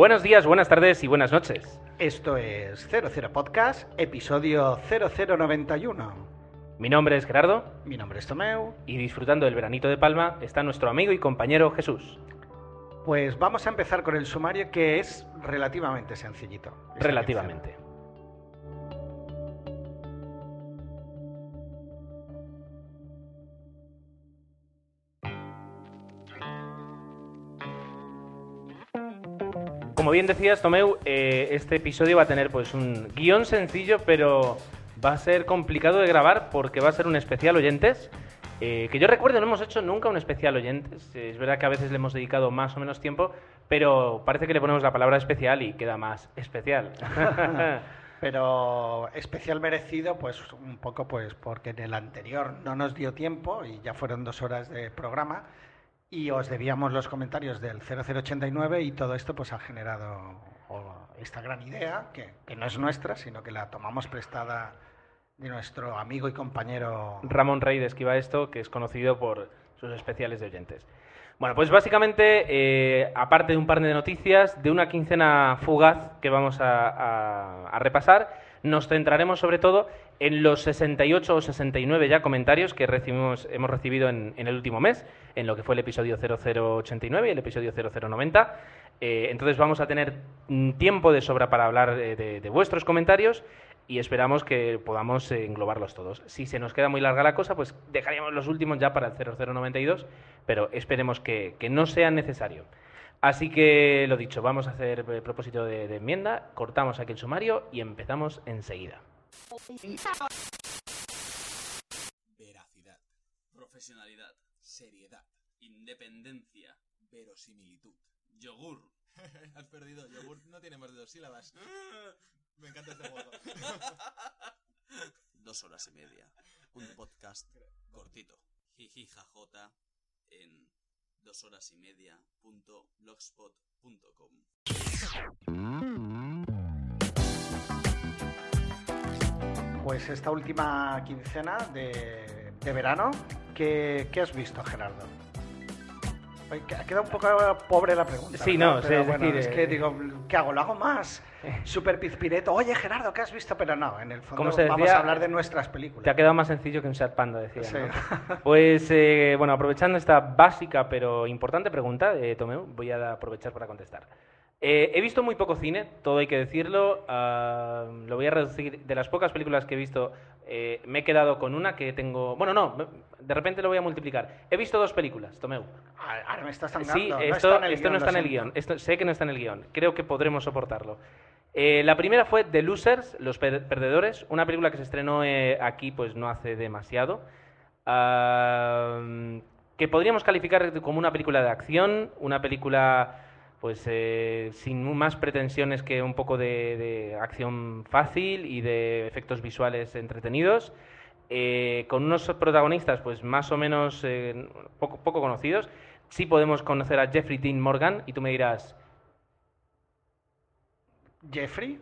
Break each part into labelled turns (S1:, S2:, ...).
S1: Buenos días, buenas tardes y buenas noches.
S2: Esto es 00 Podcast, episodio 0091.
S1: Mi nombre es Gerardo
S2: Mi nombre es Tomeu.
S1: y disfrutando del veranito de Palma está nuestro amigo y compañero Jesús.
S2: Pues vamos a empezar con el sumario que es relativamente sencillito.
S1: Relativamente. Como bien decías, Tomeu, eh, este episodio va a tener pues un guion sencillo, pero va a ser complicado de grabar porque va a ser un especial oyentes. eh, que yo recuerdo, no hemos hecho nunca un especial oyentes. Es verdad que a veces le hemos dedicado más o menos tiempo, pero parece que le ponemos la palabra especial y queda más especial.
S2: Pero especial merecido, pues un poco pues porque en el anterior no nos dio tiempo y ya fueron dos horas de programa y os debíamos los comentarios del 0089 y todo esto pues ha generado esta gran idea que, no es nuestra, sino que la tomamos prestada de nuestro amigo y compañero
S1: Ramón Rey esquiva esto, que es conocido por sus especiales de oyentes. Bueno, pues básicamente, eh, aparte de un par de noticias, de una quincena fugaz que vamos a repasar, nos centraremos sobre todo en los 68 o 69 ya comentarios que recibimos, hemos recibido en, el último mes, en lo que fue el episodio 0089 y el episodio 0090. Eh, entonces vamos a tener mm, tiempo de sobra para hablar eh, de, vuestros comentarios y esperamos que podamos eh, englobarlos todos. Si se nos queda muy larga la cosa, pues dejaríamos los últimos ya para el 0092, pero esperemos que, no sea necesario. Así que lo dicho, vamos a hacer eh, propósito de enmienda, cortamos aquí el sumario y empezamos enseguida.
S3: Veracidad, profesionalidad, seriedad, independencia, verosimilitud, yogur. Has perdido, yogur no tiene más de dos sílabas. Me encanta este juego. Dos horas y media. Un podcast cortito. Jiji jajota en dos horas y media.
S2: Pues esta última quincena de, de verano, ¿qué, qué has visto, Gerardo? Ha quedado un poco pobre la pregunta.
S1: Sí,
S2: ¿verdad?
S1: no, sí,
S2: Pero
S1: es
S2: bueno,
S1: decir,
S2: es
S1: eh,
S2: que digo, ¿qué hago? ¿Lo hago más? Super pizpireto. Oye, Gerardo, ¿qué has visto? Pero no, en el fondo vamos
S1: decía,
S2: a hablar de nuestras películas.
S1: Te ha quedado más sencillo que un Seat Panda, decía.
S2: Sí.
S1: ¿no? Pues eh, bueno, aprovechando esta básica pero importante pregunta, eh, Tomeu, voy a aprovechar para contestar. Eh, he visto muy poco cine, todo hay que decirlo. ah, lo voy a reducir. De las pocas películas que he visto, eh, me he quedado con una que tengo. Bueno, no, de repente lo voy a multiplicar. He visto dos películas, Tomeu.
S2: Ah, Ahora me estás tangando.
S1: Sí,
S2: no
S1: esto,
S2: está
S1: esto no está en el guion. Esto, sé que no está en el guion. Creo que podremos soportarlo. Eh, la primera fue The Losers, Los Per- Perdedores, una película que se estrenó aquí pues no hace demasiado. Ah, que podríamos calificar como una película de acción, una película pues eh, sin más pretensiones que un poco de, de acción fácil y de efectos visuales entretenidos, eh, con unos protagonistas pues más o menos eh, poco, poco conocidos. Sí podemos conocer a Jeffrey Dean Morgan y tú me dirás,
S2: Jeffrey.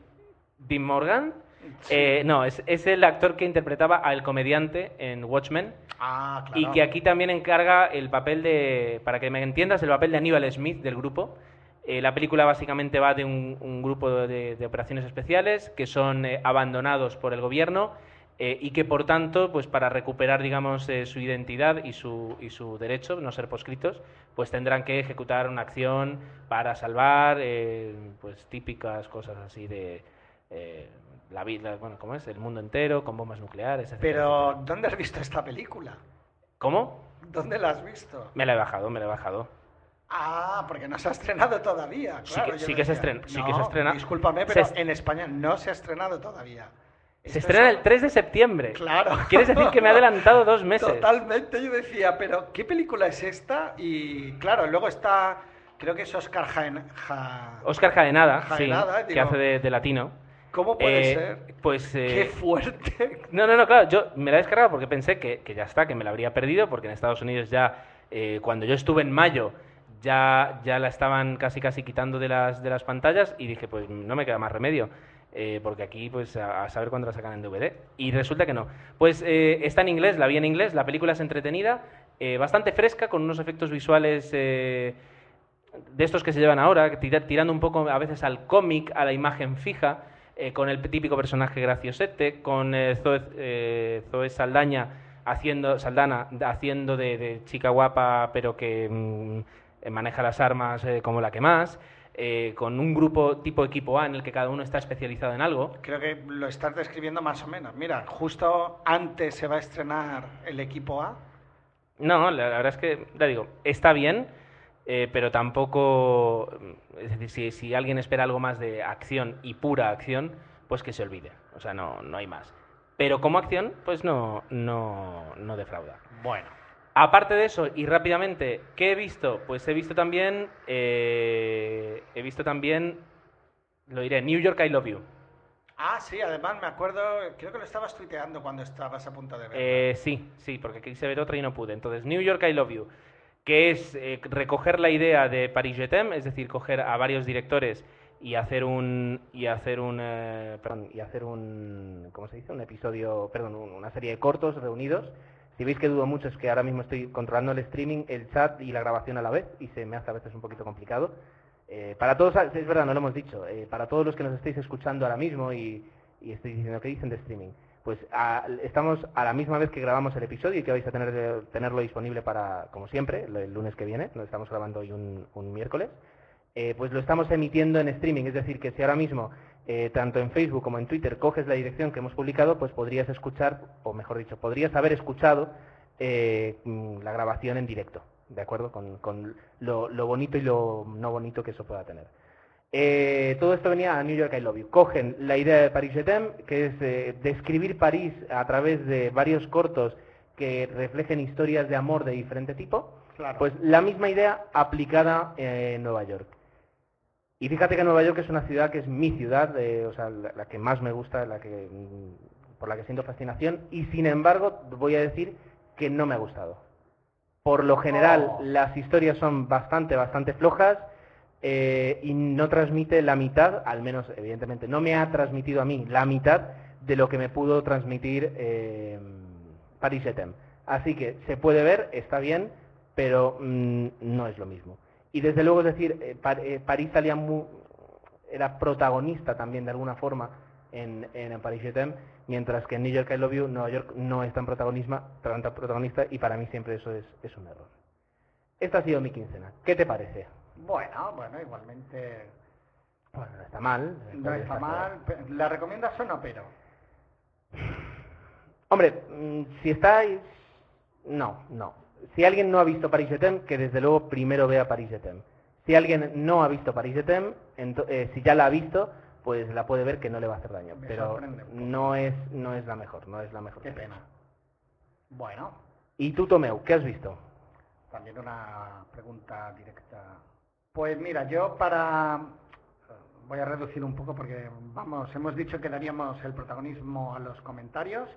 S1: ¿Dean Morgan?
S2: Sí.
S1: Eh, no, es, es el actor que interpretaba al comediante en Watchmen
S2: Ah, claro.
S1: y que aquí también encarga el papel de, para que me entiendas, el papel de Aníbal Smith del grupo. Eh, la película básicamente va de un, un grupo de, de operaciones especiales que son eh, abandonados por el gobierno eh, y que por tanto, pues para recuperar, digamos, eh, su identidad y su, y su derecho, no ser proscritos, pues tendrán que ejecutar una acción para salvar, eh, pues típicas cosas así de la vida, bueno, ¿cómo es? El mundo entero con bombas nucleares, etcétera,
S2: Pero,
S1: etcétera.
S2: ¿dónde has visto esta película?
S1: ¿Cómo?
S2: ¿Dónde la has visto?
S1: Me la he bajado, me la he bajado.
S2: Ah, porque no se ha estrenado todavía.
S1: Sí
S2: claro,
S1: que- sí que se sí
S2: no,
S1: que se estrena-
S2: Discúlpame, pero
S1: est-
S2: en España no se ha estrenado todavía.
S1: Se estrena
S2: es-
S1: el 3 de septiembre.
S2: Claro.
S1: ¿Quieres decir que me ha adelantado dos meses?
S2: Totalmente, yo decía, pero ¿qué película es esta? Y claro, luego está, creo que es Oscar Jaen... Ja-
S1: Oscar Jaenada, sí,
S2: Jaenada,
S1: que hace de, de latino.
S2: ¿Cómo puede
S1: Eh,
S2: ser?
S1: Pues... eh,
S2: ¡Qué fuerte!
S1: No, no, no, claro, yo me la he descargado porque pensé que, que ya está, que me la habría perdido, porque en Estados Unidos ya, eh, cuando yo estuve en mayo, ya, ya la estaban casi casi quitando de las, de las pantallas y dije, pues no me queda más remedio, eh, porque aquí pues a, saber cuándo la sacan en DVD. Y resulta que no. Pues eh, está en inglés, la vi en inglés, la película es entretenida, eh, bastante fresca, con unos efectos visuales... de estos que se llevan ahora, tira- tirando un poco a veces al cómic, a la imagen fija, con el típico personaje graciosete, con Zoe, Zoe Saldaña haciendo, Saldana haciendo de, chica guapa, pero que mm, maneja las armas eh, como la que más, eh, con un grupo tipo equipo A en el que cada uno está especializado en algo.
S2: Creo que lo estás describiendo más o menos. Mira, justo antes se va a estrenar el equipo A.
S1: No, la, la verdad es que, ya digo, está bien, eh, pero tampoco. Es decir, si, si alguien espera algo más de acción y pura acción, pues que se olvide. O sea, no, no hay más. Pero como acción, pues no, no, no defrauda.
S2: Bueno.
S1: Aparte de eso, y rápidamente, ¿qué he visto? Pues he visto también. eh, he visto también. Lo diré, New York I Love You.
S2: Ah, sí, además me acuerdo, creo que lo estabas tuiteando cuando estabas a punto de verlo.
S1: Eh, sí, sí, porque quise ver otra y no pude. Entonces, New York I Love You, que es eh, recoger la idea de Paris Je t'aime, es decir, coger a varios directores y hacer un y hacer un eh, perdón, y hacer un ¿cómo se dice? un episodio, perdón, un- una serie de cortos reunidos. Si veis que dudo mucho es que ahora mismo estoy controlando el streaming, el chat y la grabación a la vez y se me hace a veces un poquito complicado. Eh, para todos, es verdad, no lo hemos dicho, eh, para todos los que nos estéis escuchando ahora mismo y, y estáis diciendo que dicen de streaming, pues a- estamos a la misma vez que grabamos el episodio y que vais a tener de- tenerlo disponible para, como siempre, el lunes que viene, lo estamos grabando hoy un, un miércoles, eh, pues lo estamos emitiendo en streaming, es decir, que si ahora mismo, eh, tanto en Facebook como en Twitter, coges la dirección que hemos publicado, pues podrías escuchar, o mejor dicho, podrías haber escuchado eh, mm, la grabación en directo, ¿de acuerdo? Con, con lo, lo bonito y lo no bonito que eso pueda tener. Eh, todo esto venía a New York I Love You. Cogen la idea de Paris Je t'aime, que es describir París a través de varios cortos que reflejen historias de amor de diferente tipo,
S2: Claro.
S1: pues la misma idea aplicada en Nueva York. Y fíjate que Nueva York es una ciudad que es mi ciudad, eh, o sea, la, la que más me gusta, la que mm, por la que siento fascinación, y sin embargo voy a decir que no me ha gustado. Por lo general,
S2: Oh.
S1: las historias son bastante, bastante flojas eh, y no transmite la mitad, al menos evidentemente no me ha transmitido a mí la mitad de lo que me pudo transmitir eh, Paris t'aime. Así que se puede ver, está bien, pero mm, no es lo mismo. Y desde luego, es decir, eh, eh, París salía mu- era protagonista también de alguna forma en, en Paris Je t'aime, mientras que en New York I Love You, Nueva York no es tan, tan protagonista y para mí siempre eso es, es un error. Esta ha sido mi quincena. ¿Qué te parece?
S2: Bueno, bueno, igualmente
S1: Bueno, no está mal.
S2: no está mal. ¿La recomiendas o no, pero?
S1: Hombre, mm, si estáis... No, no. Si alguien no ha visto Paris t'aime, que desde luego primero vea Paris t'aime. Si alguien no ha visto Paris ento- eh, si ya la ha visto, pues la puede ver que no le va a hacer daño.
S2: Me
S1: pero no es, no es la mejor, no es la mejor.
S2: Qué pena. Bueno,
S1: ¿Y tú, Tomeu, qué has visto?
S2: también una pregunta directa. Pues mira, yo para... Voy a reducir un poco porque, vamos, hemos dicho que daríamos el protagonismo a los comentarios.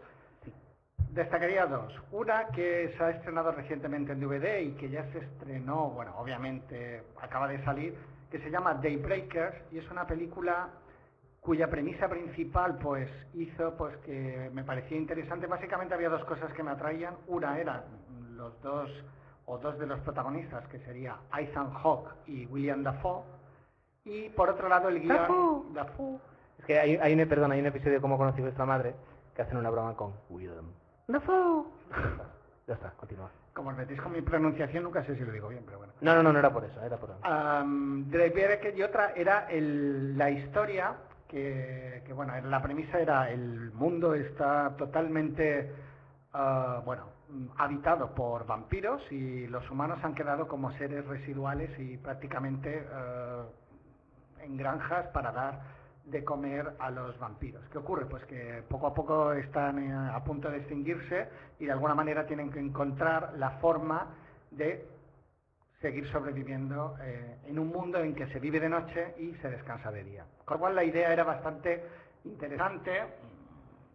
S2: Destacaría dos. Una que se ha estrenado recientemente en DVD y que ya se estrenó, bueno, obviamente acaba de salir, que se llama Daybreakers y es una película cuya premisa principal pues hizo pues que me parecía interesante. Básicamente había dos cosas que me atraían. Una era los dos o dos de los protagonistas, que sería Ethan Hawke y William Dafoe. Y por otro lado el guion...
S1: Dafoe.
S2: Dafoe.
S1: Es que hay, hay un, perdón, hay un episodio de Cómo conocí vuestra madre que hacen una broma con William. Dafoe. Ya está, ya está, continúa.
S2: Como os metéis con mi pronunciación, nunca sé si lo digo bien, pero bueno.
S1: No, no, no, no era por eso, era por
S2: Am, Daybreakers y otra era el- la historia que, que, bueno, la premisa era el mundo está totalmente, ah, bueno, habitado por vampiros y los humanos han quedado como seres residuales y prácticamente ah, en granjas para dar de comer a los vampiros. ¿Qué ocurre? Pues que poco a poco están eh, a punto de extinguirse y de alguna manera tienen que encontrar la forma de seguir sobreviviendo eh, en un mundo en que se vive de noche y se descansa de día. Con lo cual la idea era bastante interesante,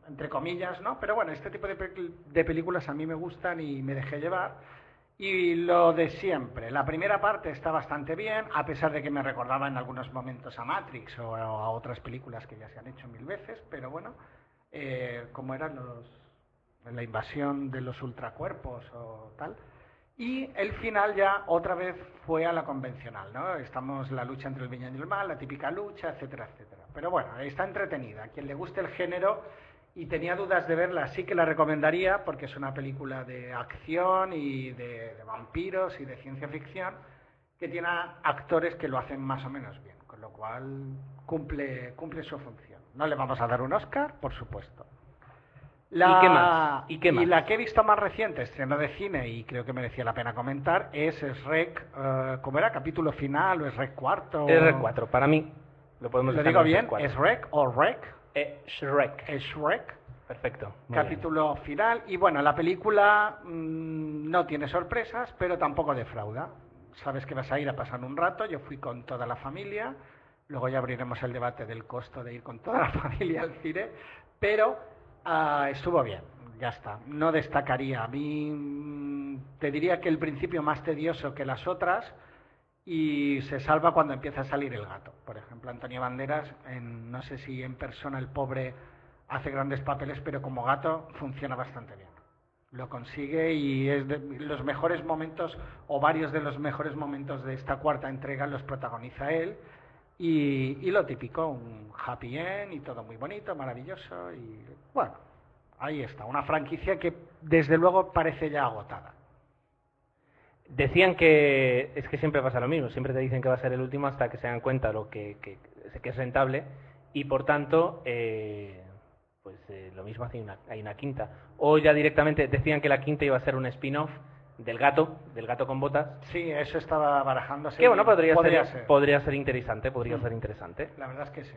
S2: entre comillas, ¿no? Pero bueno, este tipo de, de películas a mí me gustan y me dejé llevar. Y lo de siempre, la primera parte está bastante bien, a pesar de que me recordaba en algunos momentos a Matrix o a otras películas que ya se han hecho mil veces, pero bueno, eh, como eran los, la invasión de los ultracuerpos o tal. Y el final ya otra vez fue a la convencional, ¿no? Estamos la lucha entre el bien y el mal, la típica lucha, etcétera, etcétera. Pero bueno, está entretenida. A quien le guste el género y tenía dudas de verla, sí que la recomendaría porque es una película de acción y de, de vampiros y de ciencia ficción que tiene actores que lo hacen más o menos bien, con lo cual cumple, cumple su función. No le vamos a dar un Oscar, por supuesto. La-
S1: ¿Y qué más? ¿Y qué más?
S2: la que he visto más reciente, estreno de cine, y creo que merecía la pena comentar, es Shrek, eh, ¿cómo era? ¿Capítulo final o Shrek cuarto?
S1: R4, para mí. Lo podemos
S2: ¿Lo digo
S1: en
S2: bien?
S1: R4.
S2: ¿Es Shrek o Rek?
S1: Eh, Shrek.
S2: Shrek.
S1: Perfecto. bien.
S2: capítulo final. Y bueno, la película mm, no tiene sorpresas, pero tampoco defrauda. Sabes que vas a ir a pasar un rato. Yo fui con toda la familia. Luego ya abriremos el debate del costo de ir con toda la familia al cine. Pero ah, estuvo bien, ya está. No destacaría. A mí mm, te diría que el principio más tedioso que las otras. Y se salva cuando empieza a salir el gato. Por ejemplo, Antonio Banderas, en, no sé si en persona el pobre hace grandes papeles, pero como gato funciona bastante bien. Lo consigue y es de los mejores momentos, o varios de los mejores momentos de esta cuarta entrega los protagoniza él. Y, y lo típico, un happy end y todo muy bonito, maravilloso. Y bueno, ahí está, una franquicia que desde luego parece ya agotada.
S1: Decían que es que siempre pasa lo mismo, siempre te dicen que va a ser el último hasta que se dan cuenta lo que, que, que es rentable y por tanto, eh, pues eh, lo mismo hay una, hay una quinta. O ya directamente decían que la quinta iba a ser un spin-off del gato, del gato con botas.
S2: Sí, eso estaba barajándose.
S1: Que bueno, podría,
S2: Podría
S1: ser,
S2: ser.
S1: podría ser interesante, podría
S2: Mm.
S1: ser interesante.
S2: La verdad es que sí.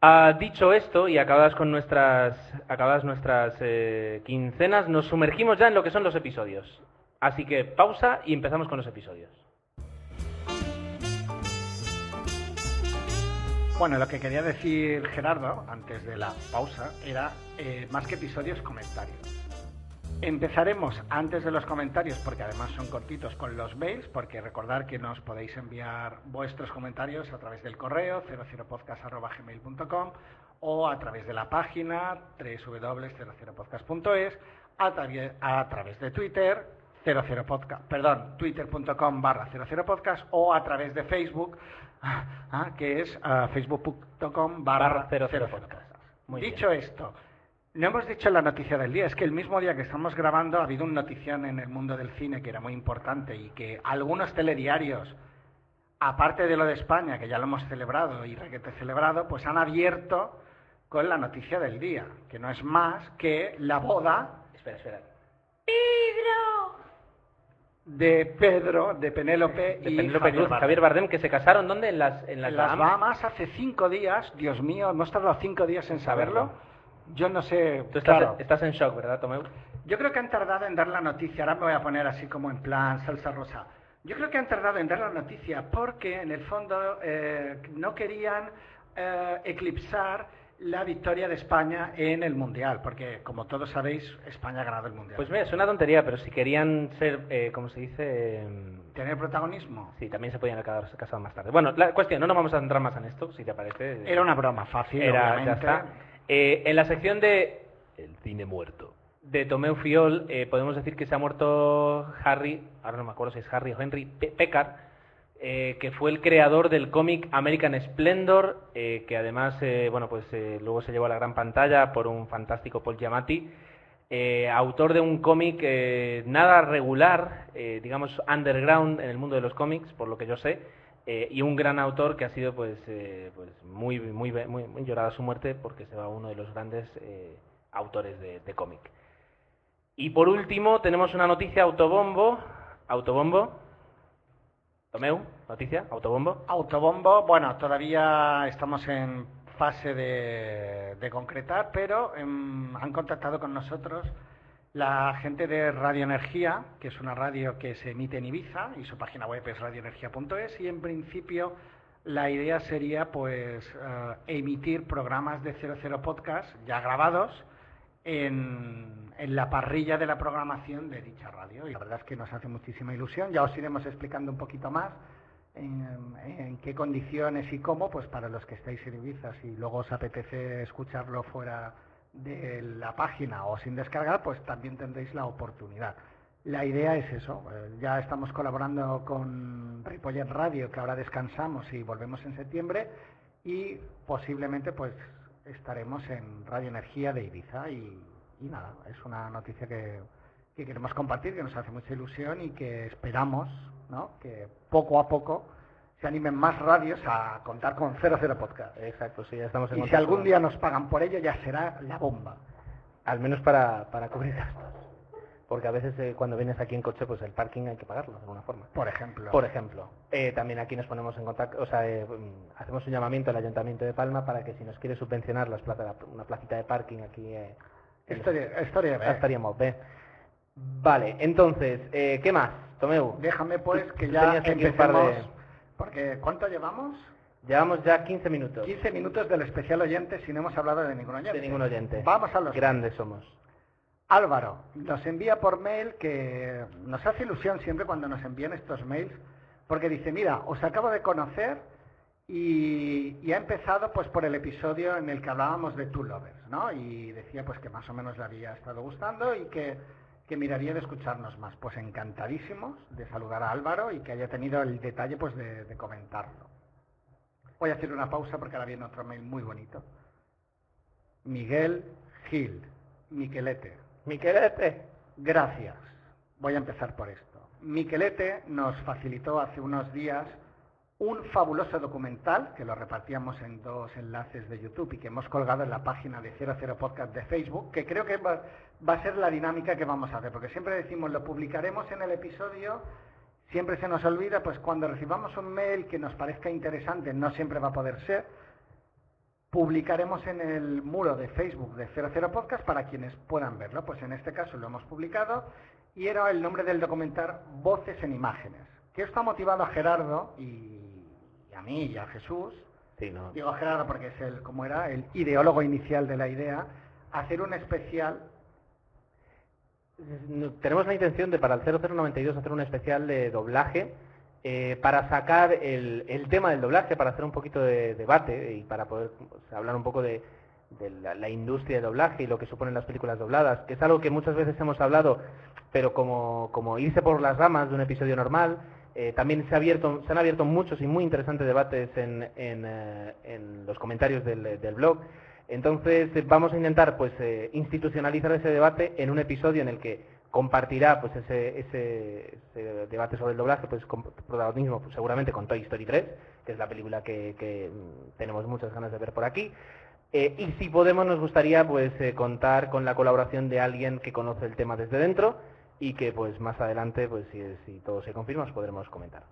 S1: Ah, dicho esto y acabadas con nuestras, acabadas nuestras eh, quincenas, nos sumergimos ya en lo que son los episodios. Así que pausa y empezamos con los episodios.
S2: Bueno, lo que quería decir Gerardo antes de la pausa era eh, más que episodios, comentarios. Empezaremos antes de los comentarios, porque además son cortitos, con los mails, porque recordar que nos podéis enviar vuestros comentarios a través del correo 00podcast.gmail.com o a través de la página www.00podcast.es, a, través de Twitter 00podcast, perdón, twitter.com barra 00podcast o a través de Facebook, ah, que es ah, facebook.com barra
S1: Barra 00
S2: 00
S1: podcast. Muy
S2: Dicho esto, no hemos dicho la noticia del día, es que el mismo día que estamos grabando ha habido una notición en el mundo del cine que era muy importante y que algunos telediarios, aparte de lo de España, que ya lo hemos celebrado y requete celebrado, pues han abierto con la noticia del día, que no es más que la boda
S1: Espera, espera.
S2: De Pedro, de Penélope
S1: De
S2: y
S1: Penélope
S2: Javier
S1: Cruz,
S2: Bardem.
S1: Javier Bardem, que se casaron ¿dónde? En las, en las,
S2: En las
S1: Bahamas.
S2: Bahamas hace cinco días, Dios mío, hemos tardado cinco días en saberlo. Yo no sé,
S1: Tú estás,
S2: claro.
S1: estás en shock, ¿verdad, Tomeu?
S2: Yo creo que han tardado en dar la noticia, ahora me voy a poner así como en plan salsa rosa. Yo creo que han tardado en dar la noticia porque en el fondo eh, no querían eh, eclipsar la victoria de España en el Mundial, porque como todos sabéis, España ha ganado el Mundial.
S1: Pues mira, es una tontería, pero si querían ser, eh, como se dice,
S2: Tener protagonismo.
S1: sí, también se podían haber casado más tarde. Bueno, la cuestión, no nos vamos a centrar más en esto, si te parece.
S2: Era una broma fácil,
S1: Era, ya
S2: obviamente.
S1: está. Eh, en la sección de El cine muerto de Tomeu Fiol, eh, podemos decir que se ha muerto Harry, ahora no me acuerdo si es Harry o Henry Pe- Peckard, eh, que fue el creador del cómic American Splendor, eh, que además, eh, bueno, pues luego se llevó a la gran pantalla por un fantástico Paul Giamatti, autor de un cómic nada regular, digamos underground en el mundo de los cómics, por lo que yo sé, y un gran autor que ha sido pues, pues muy, muy, muy, muy llorada su muerte porque se va uno de los grandes autores de, de cómic. Y por último tenemos una noticia autobombo, autobombo, Tomeu, noticia, autobombo.
S2: Autobombo, bueno, todavía estamos en fase de, concretar, pero em, han contactado con nosotros la gente de Radio Energía, que es una radio que se emite en Ibiza y su página web es radioenergía.es y en principio la idea sería pues eh, emitir programas de 00 Podcast ya grabados en, la parrilla de la programación de dicha radio. Y la verdad es que nos hace muchísima ilusión. Ya os iremos explicando un poquito más en, en qué condiciones y cómo, pues para los que estáis en Ibiza, si luego os apetece escucharlo fuera de la página o sin descargar, pues también tendréis la oportunidad. La idea es eso. eh, Ya estamos colaborando con Ripollet Radio, que ahora descansamos y volvemos en septiembre. Y posiblemente pues estaremos en Radio Energía de Ibiza. Y, y nada, es una noticia que, que queremos compartir, que nos hace mucha ilusión y que esperamos ¿no? que poco a poco se animen más radios a contar con 00 Podcast.
S1: Exacto, sí, ya estamos en
S2: Y si algún día nos pagan por ello, ya será la bomba.
S1: Al menos para, para cubrir gastos. Porque a veces eh, cuando vienes aquí en coche, pues el parking hay que pagarlo de alguna forma.
S2: Por ejemplo.
S1: Por ejemplo, eh, también aquí nos ponemos en contacto, o sea, eh, mm, hacemos un llamamiento al Ayuntamiento de Palma para que si nos quiere subvencionar las plazas, una placita de parking aquí, eh,
S2: historia de
S1: Ah, estaríamos bien. Vale, entonces, eh, ¿qué más, Tomeu?
S2: Déjame pues que ya empecemos.
S1: de-
S2: Porque ¿cuánto llevamos?
S1: Llevamos ya 15 minutos
S2: 15 minutos del especial oyente si no hemos hablado de ningún oyente.
S1: de ningún oyente.
S2: Vamos a los
S1: Grandes somos.
S2: Álvaro nos envía por mail que nos hace ilusión siempre cuando nos envían estos mails porque dice, mira, os acabo de conocer y, ha empezado pues por el episodio en el que hablábamos de Two Lovers, ¿no? Y decía pues que más o menos le había estado gustando y que, que miraría de escucharnos más. Pues encantadísimos de saludar a Álvaro y que haya tenido el detalle pues de, de comentarlo. Voy a hacer una pausa porque ahora viene otro mail muy bonito. Miguel Gil, Miquelete.
S1: Miquelete.
S2: Gracias. Voy a empezar por esto. Miquelete nos facilitó hace unos días un fabuloso documental que lo repartíamos en dos enlaces de YouTube y que hemos colgado en la página de 00 Podcast de Facebook, que creo que va, a ser la dinámica que vamos a hacer, porque siempre decimos lo publicaremos en el episodio, siempre se nos olvida, pues cuando recibamos un mail que nos parezca interesante, no siempre va a poder ser, publicaremos en el muro de Facebook de 00 Podcast para quienes puedan verlo. Pues en este caso lo hemos publicado y era el nombre del documental Voces en Imágenes. Que esto ha motivado a Gerardo y, y a mí y a Jesús,
S1: Sí, no.
S2: digo a Gerardo porque es el, como era, el ideólogo inicial de la idea, hacer un especial
S1: Tenemos la intención de para el 0092 hacer un especial de doblaje eh, para sacar el, tema del doblaje, para hacer un poquito de debate y para poder hablar un poco de, la, industria de doblaje y lo que suponen las películas dobladas, que es algo que muchas veces hemos hablado, pero como, irse por las ramas de un episodio normal, eh, también se, ha abierto, se han abierto muchos y muy interesantes debates en, en, eh, los comentarios del, del blog. Entonces eh, vamos a intentar pues institucionalizar ese debate en un episodio en el que compartirá pues ese, ese, debate sobre el doblaje pues con protagonismo pues, seguramente con Toy Story 3 que es la película que, mm, tenemos muchas ganas de ver por aquí. Eh, y si podemos nos gustaría pues eh, contar con la colaboración de alguien que conoce el tema desde dentro y que pues más adelante pues si, todo se confirma os podremos comentar.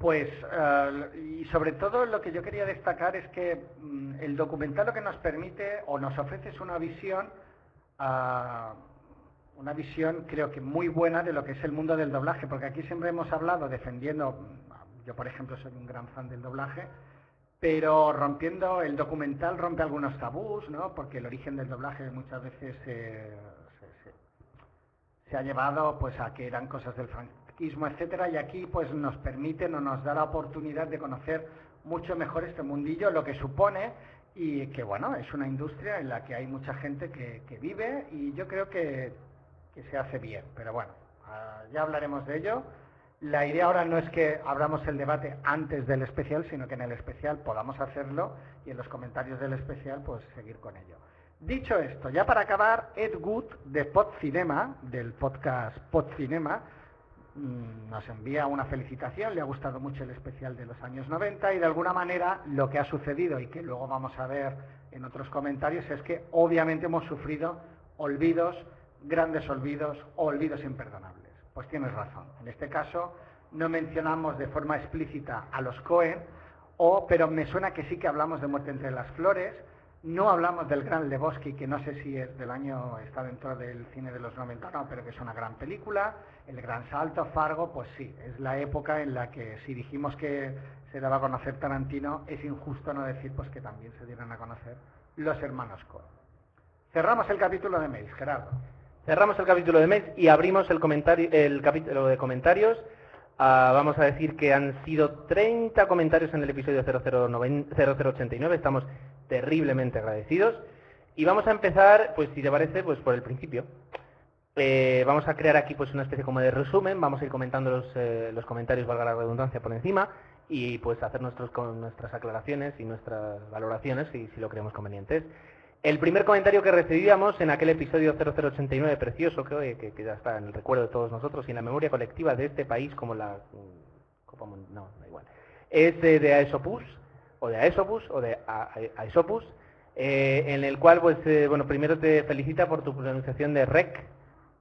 S2: Pues, eh, y sobre todo lo que yo quería destacar es que mm, el documental lo que nos permite o nos ofrece es una visión, ah, una visión creo que muy buena de lo que es el mundo del doblaje, porque aquí siempre hemos hablado defendiendo, yo por ejemplo soy un gran fan del doblaje, pero rompiendo el documental rompe algunos tabús, ¿no? Porque el origen del doblaje muchas veces eh, se- ha llevado pues a que eran cosas del franquismo, etcétera, y aquí pues nos permite, o nos da la oportunidad de conocer mucho mejor este mundillo, lo que supone y que bueno, es una industria en la que hay mucha gente que, que vive y yo creo que, que se hace bien, pero bueno, ah, ya hablaremos de ello. La idea ahora no es que abramos el debate antes del especial, sino que en el especial podamos hacerlo y en los comentarios del especial pues seguir con ello. Dicho esto, ya para acabar, Ed Wood de Podcinema, del podcast Podcinema, mm, nos envía una felicitación, le ha gustado mucho el especial de los años 90 y de alguna manera lo que ha sucedido y que luego vamos a ver en otros comentarios es que obviamente hemos sufrido olvidos, grandes olvidos o olvidos imperdonables. Pues tienes razón. En este caso no mencionamos de forma explícita a los Cohen, o, pero me suena que sí que hablamos de Muerte entre las Flores, no hablamos del Gran Lebowski, que no sé si es del año, está dentro del cine de los 90, no, pero que es una gran película. El Gran Salto, Fargo, pues sí, es la época en la que si dijimos que se daba a conocer Tarantino, es injusto no decir pues que también se dieran a conocer los hermanos Cohen. Cerramos el capítulo de mails, Gerardo.
S1: Cerramos el capítulo de mes y abrimos el, capítulo de comentarios. Ah, vamos a decir que han sido 30 comentarios en el episodio 0090 0089. Estamos terriblemente agradecidos. Y vamos a empezar, pues si te parece, pues por el principio. Eh, vamos a crear aquí pues una especie como de resumen, vamos a ir comentando los, eh, los comentarios, valga la redundancia, por encima y pues hacer nuestros, con nuestras aclaraciones y nuestras valoraciones si lo creemos convenientes. El primer comentario que recibíamos en aquel episodio 0089 precioso, que, que, que ya está en el recuerdo de todos nosotros y en la memoria colectiva de este país como la... mm, Copa Mun- no, da igual. Es eh, de Aesopus, o de Aesopus, o de Aesopus, eh, en el cual, pues, eh, bueno, primero te felicita por tu pronunciación de REC.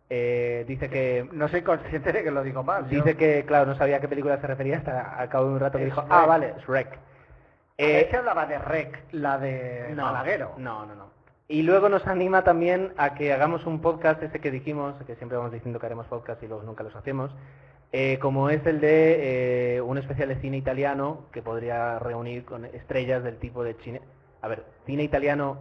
S1: Eh, dice que
S2: No soy consciente de que lo digo mal.
S1: Dice que, claro, no sabía a qué película se refería hasta al cabo de un rato que
S2: Es
S1: dijo, ah, vale, es
S2: Eh, se hablaba de Rec, la de
S1: no,
S2: Balaguero.
S1: No, no, no. Y luego nos anima también a que hagamos un podcast, ese que dijimos, que siempre vamos diciendo que haremos podcast y luego nunca los hacemos, eh, como es el de eh, un especial de cine italiano que podría reunir con estrellas del tipo de cine... A ver, cine italiano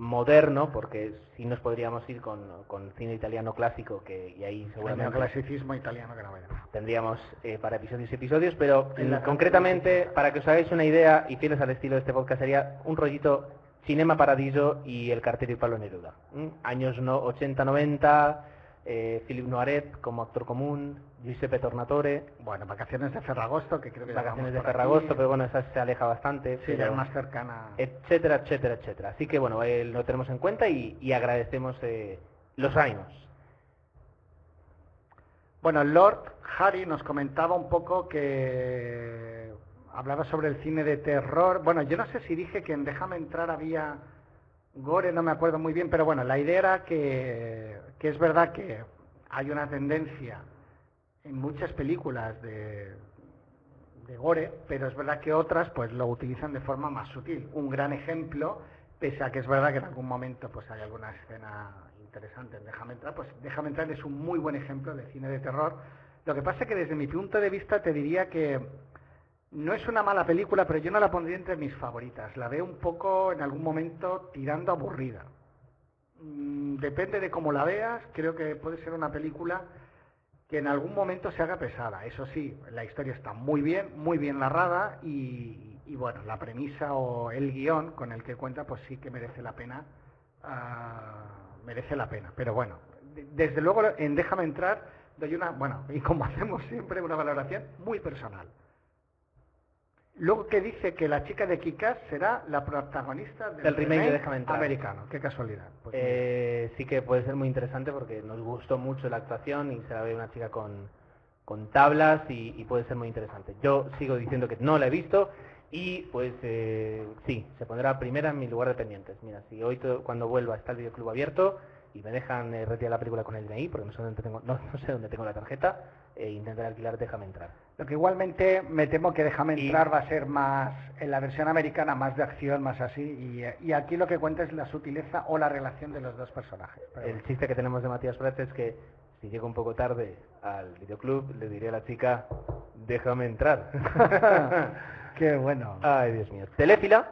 S1: moderno, porque si nos podríamos ir con, con cine italiano clásico, que y ahí
S2: El
S1: seguramente
S2: neoclasicismo italiano que no vaya.
S1: tendríamos eh, para episodios y episodios, pero
S2: En la
S1: mm, concretamente, para que os hagáis una idea y fieles al estilo de este podcast, sería un rollito Cinema Paradiso y El cartel y Pablo Neruda. ¿m? Años no, 80-90, eh, Philip Noiret como actor común, Giuseppe Tornatore,
S2: Bueno, vacaciones de Ferragosto, que creo que
S1: Vacaciones de
S2: por aquí.
S1: Ferragosto, pero bueno, esa se aleja bastante.
S2: Sí, ya es más cercana.
S1: etcétera, etcétera, etcétera. Así que bueno, eh, lo tenemos en cuenta y, y agradecemos eh, los ánimos.
S2: Bueno, Lord Harry nos comentaba un poco que hablaba sobre el cine de terror. Bueno, yo no sé si dije que en Déjame entrar había gore, no me acuerdo muy bien, pero bueno, la idea era que, que es verdad que hay una tendencia en muchas películas de, de gore, pero es verdad que otras pues lo utilizan de forma más sutil. Un gran ejemplo, pese a que es verdad que en algún momento pues hay alguna escena interesante en Déjame entrar, pues Déjame entrar es un muy buen ejemplo de cine de terror. Lo que pasa es que desde mi punto de vista te diría que no es una mala película, pero yo no la pondría entre mis favoritas. La veo un poco en algún momento tirando aburrida. Mm, Depende de cómo la veas, creo que puede ser una película que en algún momento se haga pesada. Eso sí, la historia está muy bien, muy bien narrada y, bueno, la premisa o el guion con el que cuenta pues sí que merece la pena, ah, merece la pena. Pero bueno, de- desde luego en Déjame entrar doy una, bueno, y como hacemos siempre, una valoración muy personal. Luego que dice que la chica de Kikas será la protagonista del,
S1: Del remake de Déjame entrar.
S2: americano. Qué casualidad. Pues.
S1: Eh, sí que puede ser muy interesante porque nos gustó mucho la actuación y se la ve una chica con, con tablas y, y puede ser muy interesante. Yo sigo diciendo que no la he visto y pues eh, sí, se pondrá primera en mi lugar de pendientes. Mira, si hoy cuando vuelva está el videoclub abierto y me dejan eh, retirar la película con el DNI porque no sé dónde tengo, no, no sé dónde tengo la tarjeta, eh, intentaré alquilar Déjame entrar.
S2: Lo que igualmente me temo que Déjame
S1: Y-
S2: entrar va a ser más, en la versión americana, más de acción, más así. Y, y aquí lo que cuenta es la sutileza o la relación de los dos personajes. Pero
S1: El
S2: bueno.
S1: chiste que tenemos de Matías Prats es que si llego un poco tarde al videoclub le diré a la chica, déjame entrar.
S2: Qué bueno.
S1: Ay, Dios mío. Teléfila.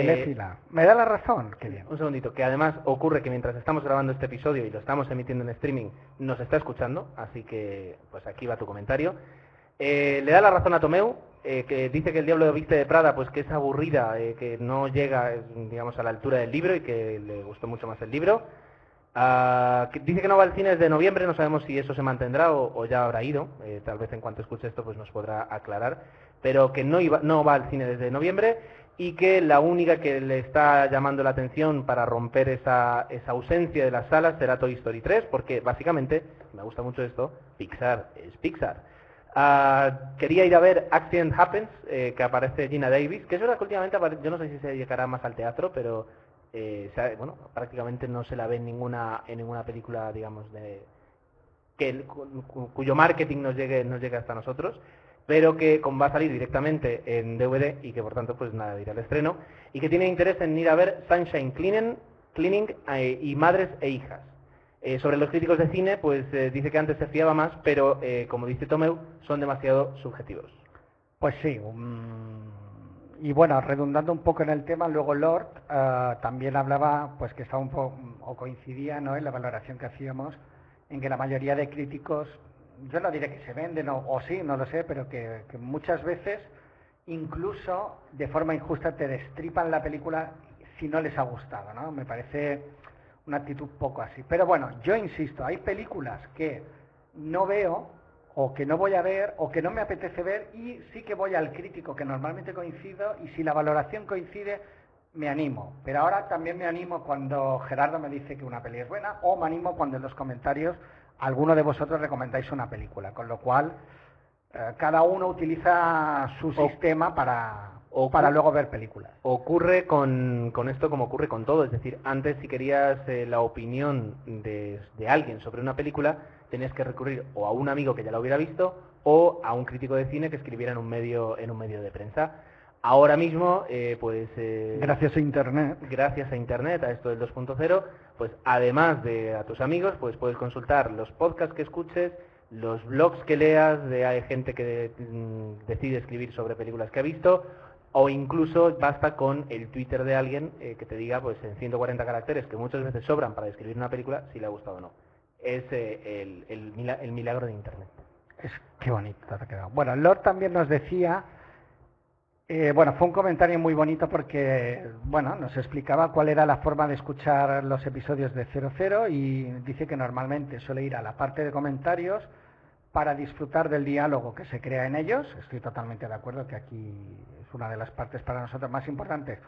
S1: Eh.
S2: ¿Me da la razón? Qué bien.
S1: un segundito, que además ocurre que mientras estamos grabando este episodio y lo estamos emitiendo en streaming, nos está escuchando, así que pues aquí va tu comentario. Eh, le da la razón a Tomeu, eh, que dice que el Diablo viste de Prada, pues que es aburrida, eh, que no llega, digamos, a la altura del libro y que le gustó mucho más el libro. Ah, que dice que no va al cine desde noviembre, no sabemos si eso se mantendrá o, o ya habrá ido, tal vez en cuanto escuche esto pues nos podrá aclarar, pero que no, iba, no va al cine desde noviembre y que la única que le está llamando la atención para romper esa, esa ausencia de las salas será Toy Story 3, porque básicamente, me gusta mucho esto, Pixar es Pixar. Ah, quería ir a ver Accident Happens, eh, que aparece Gina Davis, que es verdad que últimamente yo no sé si se llegará más al teatro, pero eh, bueno, prácticamente no se la ve en ninguna, en ninguna película, digamos, de que el- cu- cu- cuyo marketing nos llegue, nos llegue hasta nosotros, pero que con- va a salir directamente en DVD y que por tanto pues nada dirá el estreno, y que tiene interés en ir a ver Sunshine Cleaning, Cleaning eh, y Madres e Hijas. Eh, sobre los críticos de cine, pues eh, dice que antes se fiaba más, pero como dice Tomeu, son demasiado subjetivos.
S2: Pues sí. un- Y bueno, redundando un poco en el tema, luego Lord ah, también hablaba, pues que estaba un poco, o coincidía ¿no? en la valoración que hacíamos, en que la mayoría de críticos, yo no diré que se venden, o, o sí, no lo sé, pero que, que muchas veces, incluso de forma injusta, te destripan la película si no les ha gustado, ¿no? Me parece una actitud poco así. Pero bueno, yo insisto, hay películas que no veo o que no voy a ver o que no me apetece ver y sí que voy al crítico que normalmente coincido y si la valoración coincide me animo. Pero ahora también me animo cuando Gerardo me dice que una peli es buena o me animo cuando en los comentarios alguno de vosotros recomendáis una película, con lo cual eh, cada uno utiliza su sistema para,
S1: o
S2: para luego ver películas.
S1: Ocurre con, con esto como ocurre con todo, es decir, antes si querías eh, la opinión de, de alguien sobre una película, tenías que recurrir o a un amigo que ya la hubiera visto o a un crítico de cine que escribiera en un medio, en un medio de prensa. Ahora mismo, eh, pues... eh,
S2: Gracias a Internet.
S1: gracias a Internet, a esto del 2.0, pues además de a tus amigos, pues puedes consultar los podcasts que escuches, los blogs que leas, de hay gente que mm, decide escribir sobre películas que ha visto, o incluso basta con el Twitter de alguien eh, que te diga, pues en 140 caracteres, que muchas veces sobran para describir una película, si le ha gustado o no. Es eh, el, el el milagro de Internet.
S2: Es, qué bonito te ha quedado. Bueno, Lord también nos decía, eh, bueno, fue un comentario muy bonito porque, bueno, nos explicaba cuál era la forma de escuchar los episodios de 00 y dice que normalmente suele ir a la parte de comentarios para disfrutar del diálogo que se crea en ellos. Estoy totalmente de acuerdo que aquí es una de las partes para nosotros más importantes.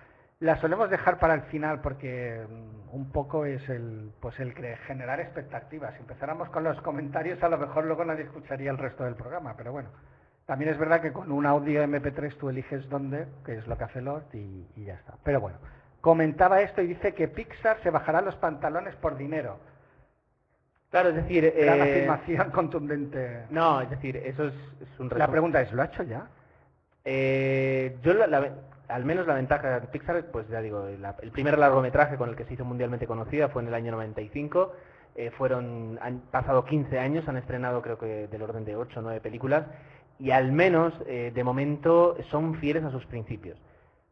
S2: La solemos dejar para el final porque mm, un poco es el pues el generar expectativas. Si empezáramos con los comentarios, a lo mejor luego nadie escucharía el resto del programa, pero bueno. También es verdad que con un audio MP3 tú eliges dónde, que es lo que hace Lord, y, y ya está. Pero bueno, comentaba esto y dice que Pixar se bajará los pantalones por dinero.
S1: Claro, es decir...
S2: Gran
S1: eh,
S2: afirmación contundente.
S1: no, es decir, eso es, es un
S2: La
S1: resu-
S2: pregunta es, ¿lo ha hecho ya?
S1: Eh, yo, la- la- al menos la ventaja de Pixar, pues ya digo, la- el primer largometraje con el que se hizo mundialmente conocida fue en el año 95. eh, fueron, han pasado 15 años, han estrenado creo que del orden de 8 o 9 películas y al menos eh, de momento son fieles a sus principios.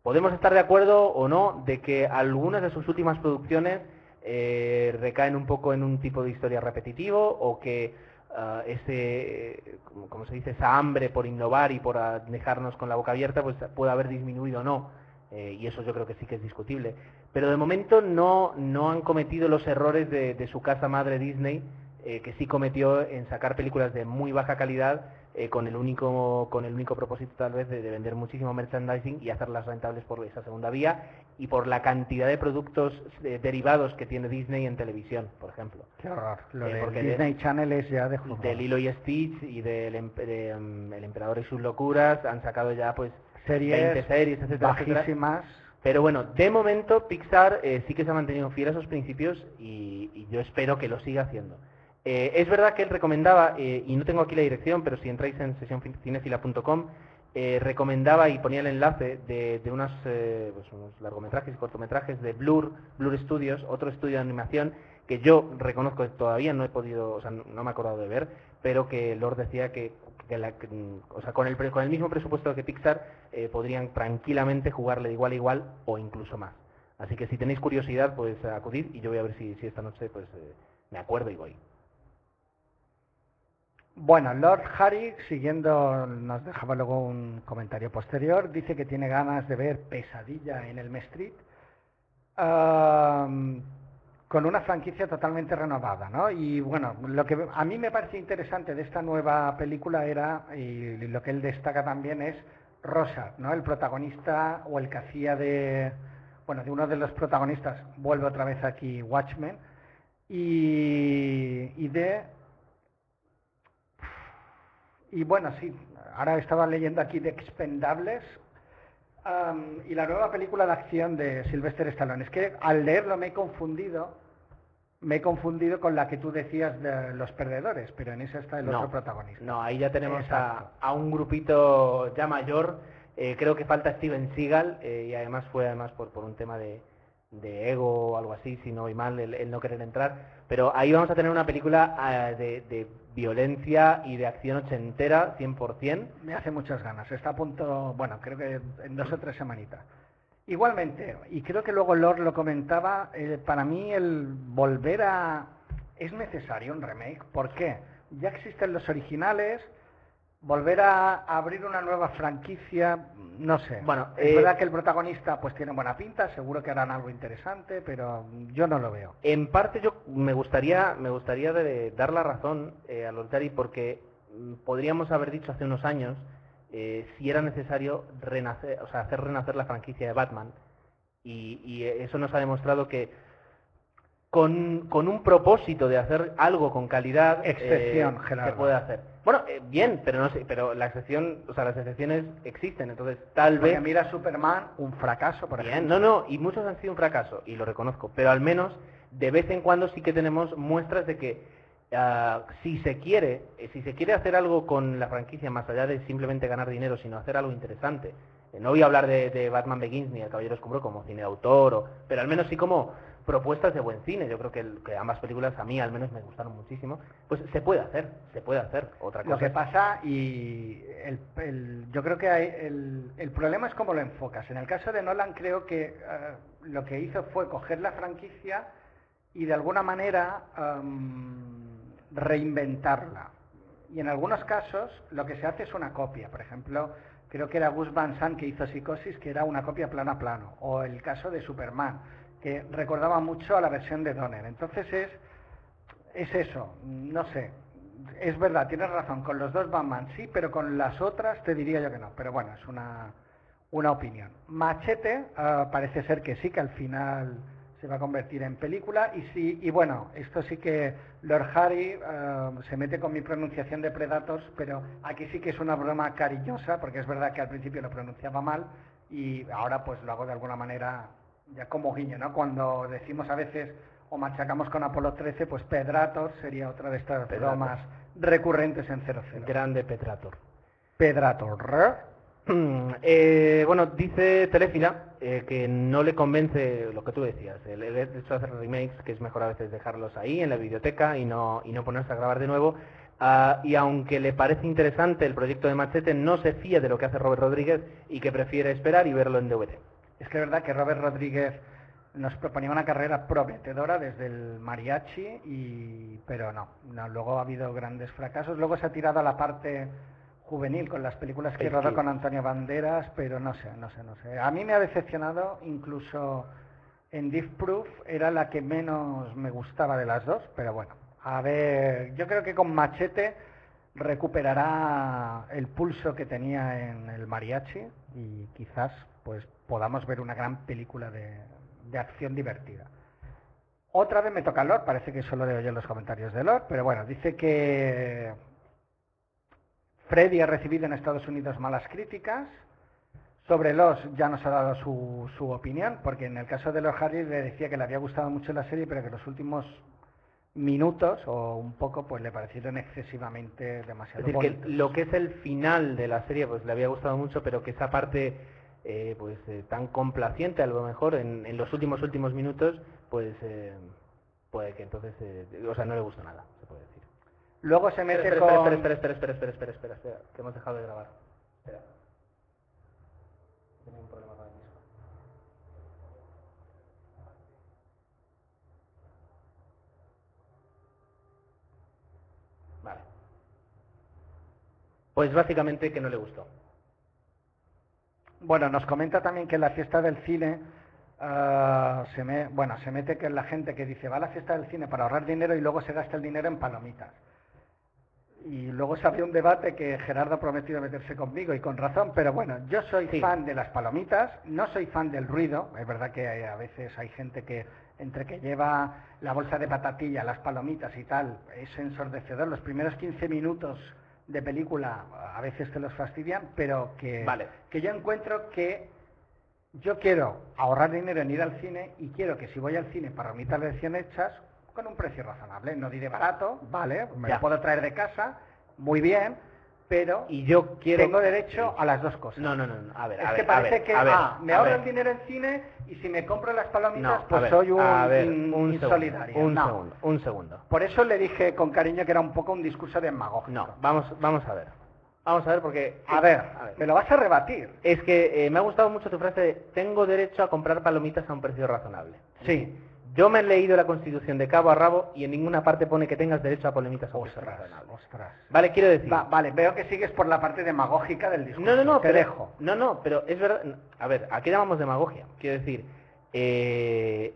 S1: Podemos estar de acuerdo o no de que algunas de sus últimas producciones eh, recaen un poco en un tipo de historia repetitivo o que ah, ese, eh, como, se dice, esa hambre por innovar y por dejarnos con la boca abierta, pues puede haber disminuido o no. eh, y eso yo creo que sí que es discutible. Pero de momento no, no han cometido los errores de, su casa madre Disney, eh, que sí cometió en sacar películas de muy baja calidad eh, con el único con el único propósito tal vez de, de vender muchísimo merchandising y hacerlas rentables por esa segunda vía y por la cantidad de productos eh, derivados que tiene Disney en televisión, por ejemplo.
S2: Qué horror. Lo
S1: Eh,
S2: de Disney Channel es ya de juzgar.
S1: De Lilo y Stitch y del em- de, mm, El Emperador y sus locuras han sacado ya pues
S2: Series
S1: 20 series, etcétera, etcétera.
S2: bajísimas.
S1: Pero bueno, de momento Pixar eh, sí que se ha mantenido fiel a sus principios y, y yo espero que lo siga haciendo. Eh, es verdad que él recomendaba, eh, y no tengo aquí la dirección, pero si entráis en sesioncinefila.com, eh, recomendaba y ponía el enlace de, eh, pues unos largometrajes y cortometrajes de Blur, Blur Studios, otro estudio de animación que yo reconozco que todavía no he podido, o sea, no, me he acordado de ver, pero que Lord decía que, la- o sea, con el, con el mismo presupuesto que Pixar podrían tranquilamente jugarle de igual a igual o incluso más. Así que si tenéis curiosidad, pues acudid y yo voy a ver si, si esta noche pues me acuerdo y voy.
S2: Bueno, Lord Harry, siguiendo, nos dejaba luego un comentario posterior, dice que tiene ganas de ver Pesadilla en el Street con una franquicia totalmente renovada, ¿no? Y bueno, lo que a mí me parece interesante de esta nueva película era, y lo que él destaca también es Rosa, ¿no? El protagonista o el que hacía de, bueno, de uno de los protagonistas, vuelve otra vez aquí Watchmen, y de y bueno, sí, ahora estaba leyendo aquí de Expendables am, y la nueva película de acción de Sylvester Stallone. Es que al leerlo me he confundido, me he confundido con la que tú decías de los perdedores, pero en esa está el
S1: No,
S2: otro protagonista.
S1: No, ahí ya tenemos a, a un grupito ya mayor. eh, creo que falta Steven Seagal eh, y además fue además por, por un tema de, de ego o algo así, si no voy mal, el, no querer entrar. Pero ahí vamos a tener una película ah, de, de violencia y de acción ochentera, 100%.
S2: Me hace muchas ganas. Está a punto, bueno, creo que en dos o tres semanitas. Igualmente, y creo que luego Lord lo comentaba, eh, para mí el volver a... Es necesario un remake. ¿Por qué? Ya existen los originales, Volver a abrir una nueva franquicia, no sé.
S1: Bueno,
S2: es
S1: eh,
S2: verdad que el protagonista pues tiene buena pinta, seguro que harán algo interesante, pero yo no lo veo.
S1: En parte yo me gustaría, me gustaría de- dar la razón eh, a Loltari porque mm, podríamos haber dicho hace unos años eh, si era necesario renacer, o sea, hacer renacer la franquicia de Batman y, y eso nos ha demostrado que con, con un propósito de hacer algo con calidad
S2: Excepción,
S1: eh, se puede hacer. Bueno, eh, bien, pero no sé, pero la excepción, o sea, las excepciones existen, entonces tal
S2: Porque
S1: vez
S2: mira Superman, un fracaso, por
S1: Bien,
S2: ejemplo.
S1: no, no, y muchos han sido un fracaso, y lo reconozco, pero al menos de vez en cuando sí que tenemos muestras de que ah, si se quiere, eh, si se quiere hacer algo con la franquicia más allá de simplemente ganar dinero, sino hacer algo interesante. eh, no voy a hablar de, de Batman Begins ni El Caballero Oscuro como cine de autor, o- pero al menos sí como propuestas de buen cine. Yo creo que, el- que ambas películas a mí al menos me gustaron muchísimo. Pues se puede hacer, se puede hacer. Otra cosa
S2: Lo que pasa, y el, el- yo creo que hay, el, el problema es cómo lo enfocas. En el caso de Nolan creo que eh, lo que hizo fue coger la franquicia y de alguna manera am, reinventarla. Y en algunos casos lo que se hace es una copia. Por ejemplo, creo que era Gus Van Sant que hizo Psicosis, que era una copia plano a plano. O el caso de Superman, que recordaba mucho a la versión de Donner. Entonces es, es eso, no sé. Es verdad, tienes razón, con los dos Batman sí, pero con las otras te diría yo que no. Pero bueno, es una, una opinión. Machete ah, parece ser que sí, que al final se va a convertir en película y sí, y bueno, esto sí que Lord Harry ah, se mete con mi pronunciación de Predators, pero aquí sí que es una broma cariñosa, porque es verdad que al principio lo pronunciaba mal y ahora pues lo hago de alguna manera ya como guiño, ¿no? Cuando decimos a veces o machacamos con Apolo 13, pues Predators sería otra de estas
S1: Predator.
S2: bromas recurrentes en 00.
S1: Grande Petrator.
S2: Predator.
S1: Eh, bueno, dice Telefila eh, que no le convence lo que tú decías, el, el hecho de hacer remakes, que es mejor a veces dejarlos ahí en la biblioteca y no, y no ponerse a grabar de nuevo. Ah, y aunque le parece interesante el proyecto de Machete, no se fía de lo que hace Robert Rodríguez y que prefiere esperar y verlo en DVD.
S2: Es que es verdad que Robert Rodríguez nos proponía una carrera prometedora desde el mariachi, y, pero no, no, luego ha habido grandes fracasos. Luego se ha tirado a la parte juvenil con las películas que rodó con Antonio Banderas, pero no sé, no sé, no sé. A mí me ha decepcionado, incluso en Deep Proof era la que menos me gustaba de las dos, pero bueno, a ver, yo creo que con Machete recuperará el pulso que tenía en el mariachi y quizás pues podamos ver una gran película de, de acción divertida. Otra vez me toca Lord, parece que solo leo yo los comentarios de Lord, pero bueno, dice que Freddy ha recibido en Estados Unidos malas críticas. Sobre los ya nos ha dado su, su opinión, porque en el caso de los Harry le decía que le había gustado mucho la serie, pero que los últimos minutos o un poco pues le parecieron excesivamente
S1: Es
S2: demasiado
S1: decir, que lo que es el final de la serie pues le había gustado mucho, pero que esa parte eh, pues eh, tan complaciente a lo mejor en, en los últimos últimos minutos, pues eh, puede que entonces, eh, o sea, no le gustó nada, se puede decir.
S2: Luego se mete
S1: espera, espera,
S2: con...
S1: Espera, espera, espera, espera, espera, espera, espera, que hemos dejado de grabar. Espera. Pues básicamente que no le gustó.
S2: Bueno, nos comenta también que en la fiesta del cine ah, se me, bueno, se mete que la gente que dice va a la fiesta del cine para ahorrar dinero y luego se gasta el dinero en palomitas. Y luego se abrió un debate que Gerardo ha prometido meterse conmigo y con razón, pero bueno, yo soy
S1: Sí.
S2: fan de las palomitas, no soy fan del ruido, es verdad que hay- a veces hay gente que entre que lleva la bolsa de patatilla, las palomitas y tal, es ensordecedor, los primeros 15 minutos de película a veces te los fastidian, pero que,
S1: Vale.
S2: que yo encuentro que yo quiero ahorrar dinero en ir al cine y quiero que si voy al cine palomitas recién hechas con un precio razonable, no diré barato, vale, me
S1: Ya.
S2: lo puedo traer de casa, muy bien, pero
S1: Y yo quiero...
S2: tengo derecho a las dos cosas.
S1: No, no, no, no, a ver,
S2: es
S1: a
S2: que
S1: ver, a
S2: parece
S1: ver,
S2: que
S1: a ver,
S2: ah, me ahorro el dinero en cine y si me compro las palomitas,
S1: No,
S2: pues soy un,
S1: un segundo,
S2: insolidario.
S1: un
S2: No.
S1: segundo, un segundo.
S2: Por eso le dije con cariño que era un poco un discurso demagógico.
S1: No, vamos, vamos a ver. Vamos a ver porque...
S2: A ver,
S1: a ver.
S2: me lo vas a rebatir.
S1: Es que eh, me ha gustado mucho tu frase de tengo derecho a comprar palomitas a un precio razonable.
S2: Sí.
S1: Yo me he leído la Constitución de cabo a rabo y en ninguna parte pone que tengas derecho a palomitas o
S2: Ostras, ostras.
S1: Vale, quiero decir.
S2: Va- vale, veo que sigues por la parte demagógica del discurso.
S1: No, no, no,
S2: te
S1: pero,
S2: dejo.
S1: No, no, pero es verdad. A ver, ¿a qué llamamos demagogia? Quiero decir, eh,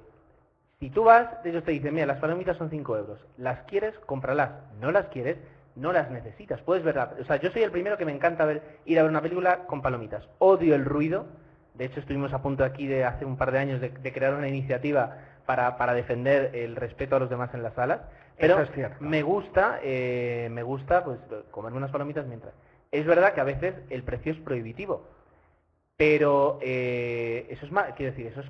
S1: si tú vas, ellos te dicen, mira, las palomitas son 5 euros. ¿Las quieres? Cómpralas. ¿No las quieres? No las necesitas. Puedes verla. O sea, yo soy el primero que me encanta ver, ir a ver una película con palomitas. Odio el ruido. De hecho, estuvimos a punto aquí de hace un par de años de, de crear una iniciativa para, para defender el respeto a los demás en las salas. Pero
S2: Eso es cierto.
S1: me gusta, eh, me gusta pues comerme unas palomitas mientras. Es verdad que a veces el precio es prohibitivo, pero eh, eso es más, quiero decir, eso es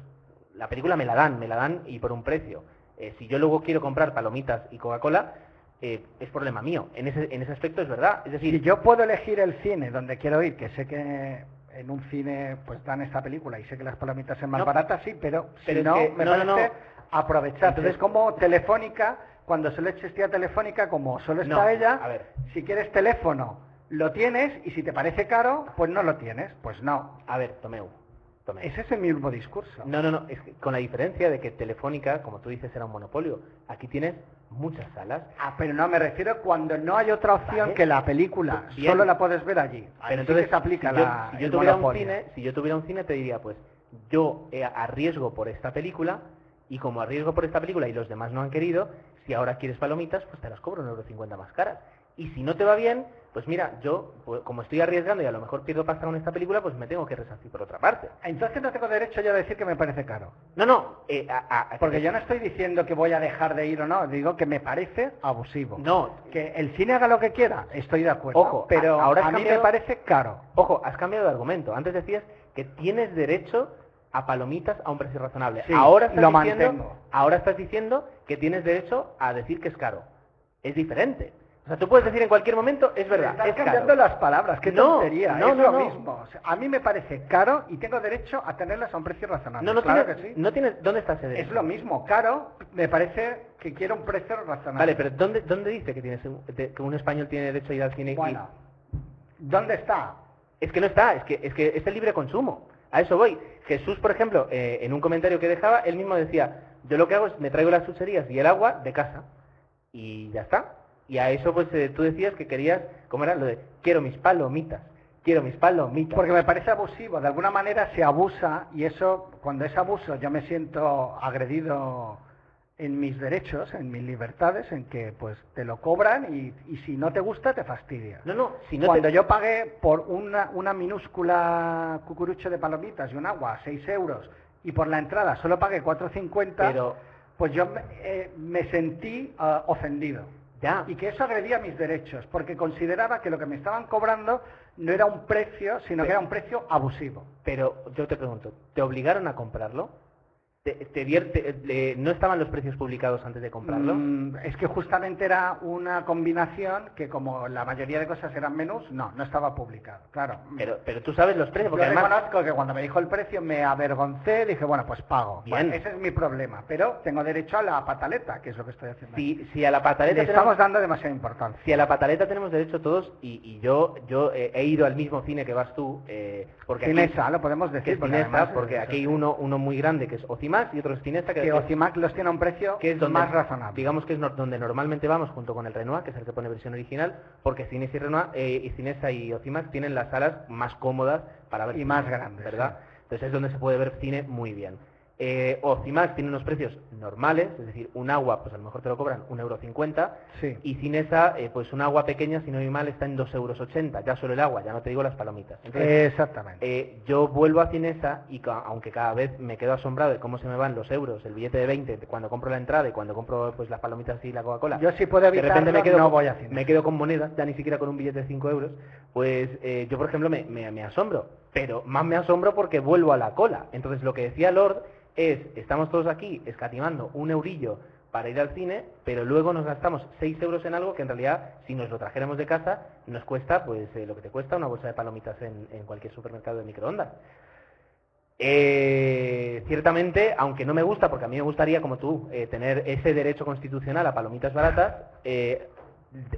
S1: la película me la dan, me la dan y por un precio. Eh, si yo luego quiero comprar palomitas y Coca-Cola, eh, es problema mío. En ese, en ese aspecto es verdad. Es decir,
S2: Si yo puedo elegir el cine donde quiero ir, que sé que en un cine pues dan esta película y sé que las palomitas son más
S1: No.
S2: baratas, sí, pero,
S1: Pero
S2: si no,
S1: que-
S2: me
S1: no,
S2: parece
S1: no.
S2: aprovechar.
S1: Entonces-
S2: es como Telefónica, cuando solo existía Telefónica, como solo está ella,
S1: a ver.
S2: si quieres teléfono, lo tienes, y si te parece caro, pues no lo tienes. Pues no.
S1: a ver, Tomeu, Tomeu.
S2: Es ese mismo discurso.
S1: No, no, no, es que con la diferencia de que Telefónica, como tú dices, era un monopolio. Aquí tienes muchas salas.
S2: Ah, pero no, me refiero cuando no hay otra opción
S1: Vale.
S2: que la película,
S1: Bien.
S2: solo la puedes ver allí.
S1: Pero entonces,
S2: aplica
S1: si yo,
S2: la,
S1: si yo tuviera un cine, si yo tuviera un cine te diría, pues, yo eh, arriesgo por esta película y como arriesgo por esta película y los demás no han querido, si ahora quieres palomitas, pues te las cobro un euro cincuenta más caras. Y si no te va bien, pues mira, yo, pues, como estoy arriesgando y a lo mejor pierdo pasta con esta película, pues me tengo que resarcir por otra parte.
S2: Entonces no tengo derecho yo a decir que me parece caro.
S1: No, no, eh, a- a- a-
S2: Porque yo no estoy diciendo que voy a dejar de ir o no, digo que me parece abusivo.
S1: No,
S2: Que el cine haga lo que quiera, estoy de acuerdo.
S1: Ojo,
S2: pero
S1: a- ahora
S2: a mí
S1: cambiado-
S2: me parece caro.
S1: Ojo, has cambiado de argumento. Antes decías que tienes derecho a palomitas a un precio razonable.
S2: Sí,
S1: ahora estás
S2: lo
S1: diciendo,
S2: mantengo.
S1: ahora estás diciendo que tienes derecho a decir que es caro. Es diferente. O sea, tú puedes decir en cualquier momento, es verdad,
S2: Estás
S1: es
S2: cambiando
S1: caro.
S2: las palabras, qué
S1: No,
S2: tontería,
S1: no,
S2: es
S1: no,
S2: lo
S1: no.
S2: mismo. O sea, a mí me parece caro y tengo derecho a tenerlas a un precio razonable.
S1: No, no
S2: claro que sí.
S1: no tienes, ¿dónde está ese derecho?
S2: Es lo mismo, caro, me parece que quiero un precio razonable.
S1: Vale, pero ¿dónde, dónde dice que tienes que un español tiene derecho a ir al cine? y-
S2: Bueno, ¿dónde está?
S1: Es que no está, es que es que es el libre consumo. A eso voy. Jesús, por ejemplo, eh, en un comentario que dejaba, él mismo decía, yo lo que hago es me traigo las chucherías y el agua de casa y ya está. Y a eso pues eh, tú decías que querías, ¿cómo era? Lo de quiero mis palomitas, quiero mis palomitas.
S2: Porque me parece abusivo, de alguna manera se abusa y eso, cuando es abuso, yo me siento agredido en mis derechos, en mis libertades, en que pues te lo cobran y, y si no te gusta te fastidia.
S1: No, no, si no
S2: Cuando
S1: te...
S2: yo pagué por una, una minúscula cucurucho de palomitas y un agua 6 euros y por la entrada solo pagué 4,50,
S1: Pero
S2: pues yo me, eh, me sentí ah, ofendido.
S1: Ya,
S2: Y que eso agredía mis derechos, porque consideraba que lo que me estaban cobrando no era un precio, sino que era un precio abusivo.
S1: pero yo te pregunto, ¿te obligaron a comprarlo? ¿Te, te dier- te- le- ¿No estaban los precios publicados antes de comprarlo?
S2: Mm, es que justamente era una combinación que como la mayoría de cosas eran menús, no, no estaba publicado, claro.
S1: Pero, pero tú sabes los precios,
S2: Yo
S1: porque además...
S2: reconozco que cuando me dijo el precio me avergoncé, dije, bueno, pues pago.
S1: Bien.
S2: Bueno, ese es mi problema, pero tengo derecho a la pataleta, que es lo que estoy haciendo. aquí.
S1: Si, si a la pataleta
S2: Le
S1: tenemos-
S2: estamos dando demasiada importancia.
S1: Si a la pataleta tenemos derecho todos, y, y yo yo eh, he ido al mismo cine que vas tú, eh, porque aquí-
S2: Cinesa, lo podemos
S1: que
S2: decir.
S1: es
S2: porque
S1: Cinesa,
S2: además,
S1: porque aquí hay uno, uno muy grande que es Ocimax y otro es Cinesa que,
S2: que Ocimac los tiene a un precio
S1: que es donde,
S2: más razonable.
S1: digamos que es no- donde normalmente vamos junto con el Renoir, que es el que pone versión original, porque Cines y Renoir, eh, y Cinesa y Ocimax tienen las salas más cómodas para ver
S2: Y más grandes,
S1: ¿verdad? Entonces es donde se puede ver cine muy bien. Eh, Ocimax tiene unos precios normales, es decir, un agua, pues a lo mejor te lo cobran un euro cincuenta,
S2: Sí.
S1: y Cinesa, eh, pues un agua pequeña, si no hay mal, está en 2,80 euros, ya solo el agua, ya no te digo las palomitas. Entonces,
S2: Exactamente.
S1: eh, yo vuelvo a Cinesa y aunque cada vez me quedo asombrado de cómo se me van los euros, el billete de 20 cuando compro la entrada y cuando compro pues las palomitas y la Coca-Cola.
S2: Yo si puedo
S1: de
S2: evitarlo,
S1: repente me quedo,
S2: no voy a Cinesa.
S1: me quedo con monedas, ya ni siquiera con un billete de 5 euros, pues eh, yo por ejemplo me, me- me asombro, pero más me asombro porque vuelvo a la cola. Entonces lo que decía Lord es, estamos todos aquí escatimando un eurillo para ir al cine, pero luego nos gastamos 6 euros en algo que en realidad, si nos lo trajéramos de casa, nos cuesta pues eh, lo que te cuesta una bolsa de palomitas en, en cualquier supermercado de microondas. Eh, ciertamente, aunque no me gusta, porque a mí me gustaría, como tú, eh, tener ese derecho constitucional a palomitas baratas, eh,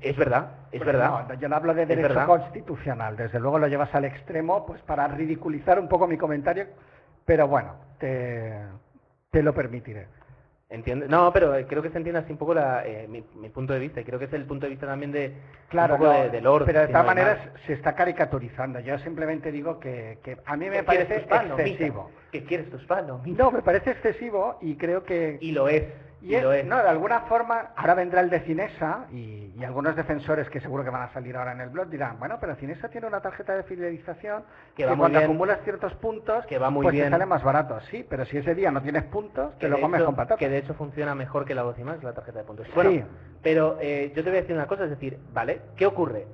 S1: es verdad, es verdad.
S2: no, yo no hablo de derecho constitucional, desde luego lo llevas al extremo pues para ridiculizar un poco mi comentario, pero bueno, te, te lo permitiré.
S1: ¿Entiendes? No, pero eh, creo que se entiende así un poco la, eh, mi, mi punto de vista y creo que es el punto de vista también de
S2: Claro,
S1: un poco
S2: no,
S1: de, de Lord.
S2: pero de todas maneras se está caricaturizando. Yo simplemente digo que, que a mí me
S1: ¿Qué quieres
S2: parece excesivo.
S1: ¿Qué quieres tus palomitas?
S2: No, me parece excesivo y creo que...
S1: Y lo es.
S2: Y
S1: Y,
S2: es-
S1: lo es.
S2: no, de alguna forma, ahora vendrá el de Cinesa y, y algunos defensores que seguro que van a salir ahora en el blog dirán, bueno, pero Cinesa tiene una tarjeta de fidelización
S1: Que
S2: que,
S1: va muy
S2: cuando
S1: bien.
S2: acumulas ciertos puntos,
S1: Que va muy
S2: pues te
S1: bien.
S2: sale más barato. Sí, pero si ese día no tienes puntos, te
S1: que
S2: lo
S1: de
S2: comes
S1: hecho-
S2: con patatas.
S1: Que de hecho funciona mejor que la más, la tarjeta de puntos. Bueno,
S2: Sí.
S1: pero eh, yo te voy a decir una cosa, es decir, ¿vale? ¿Qué ocurre?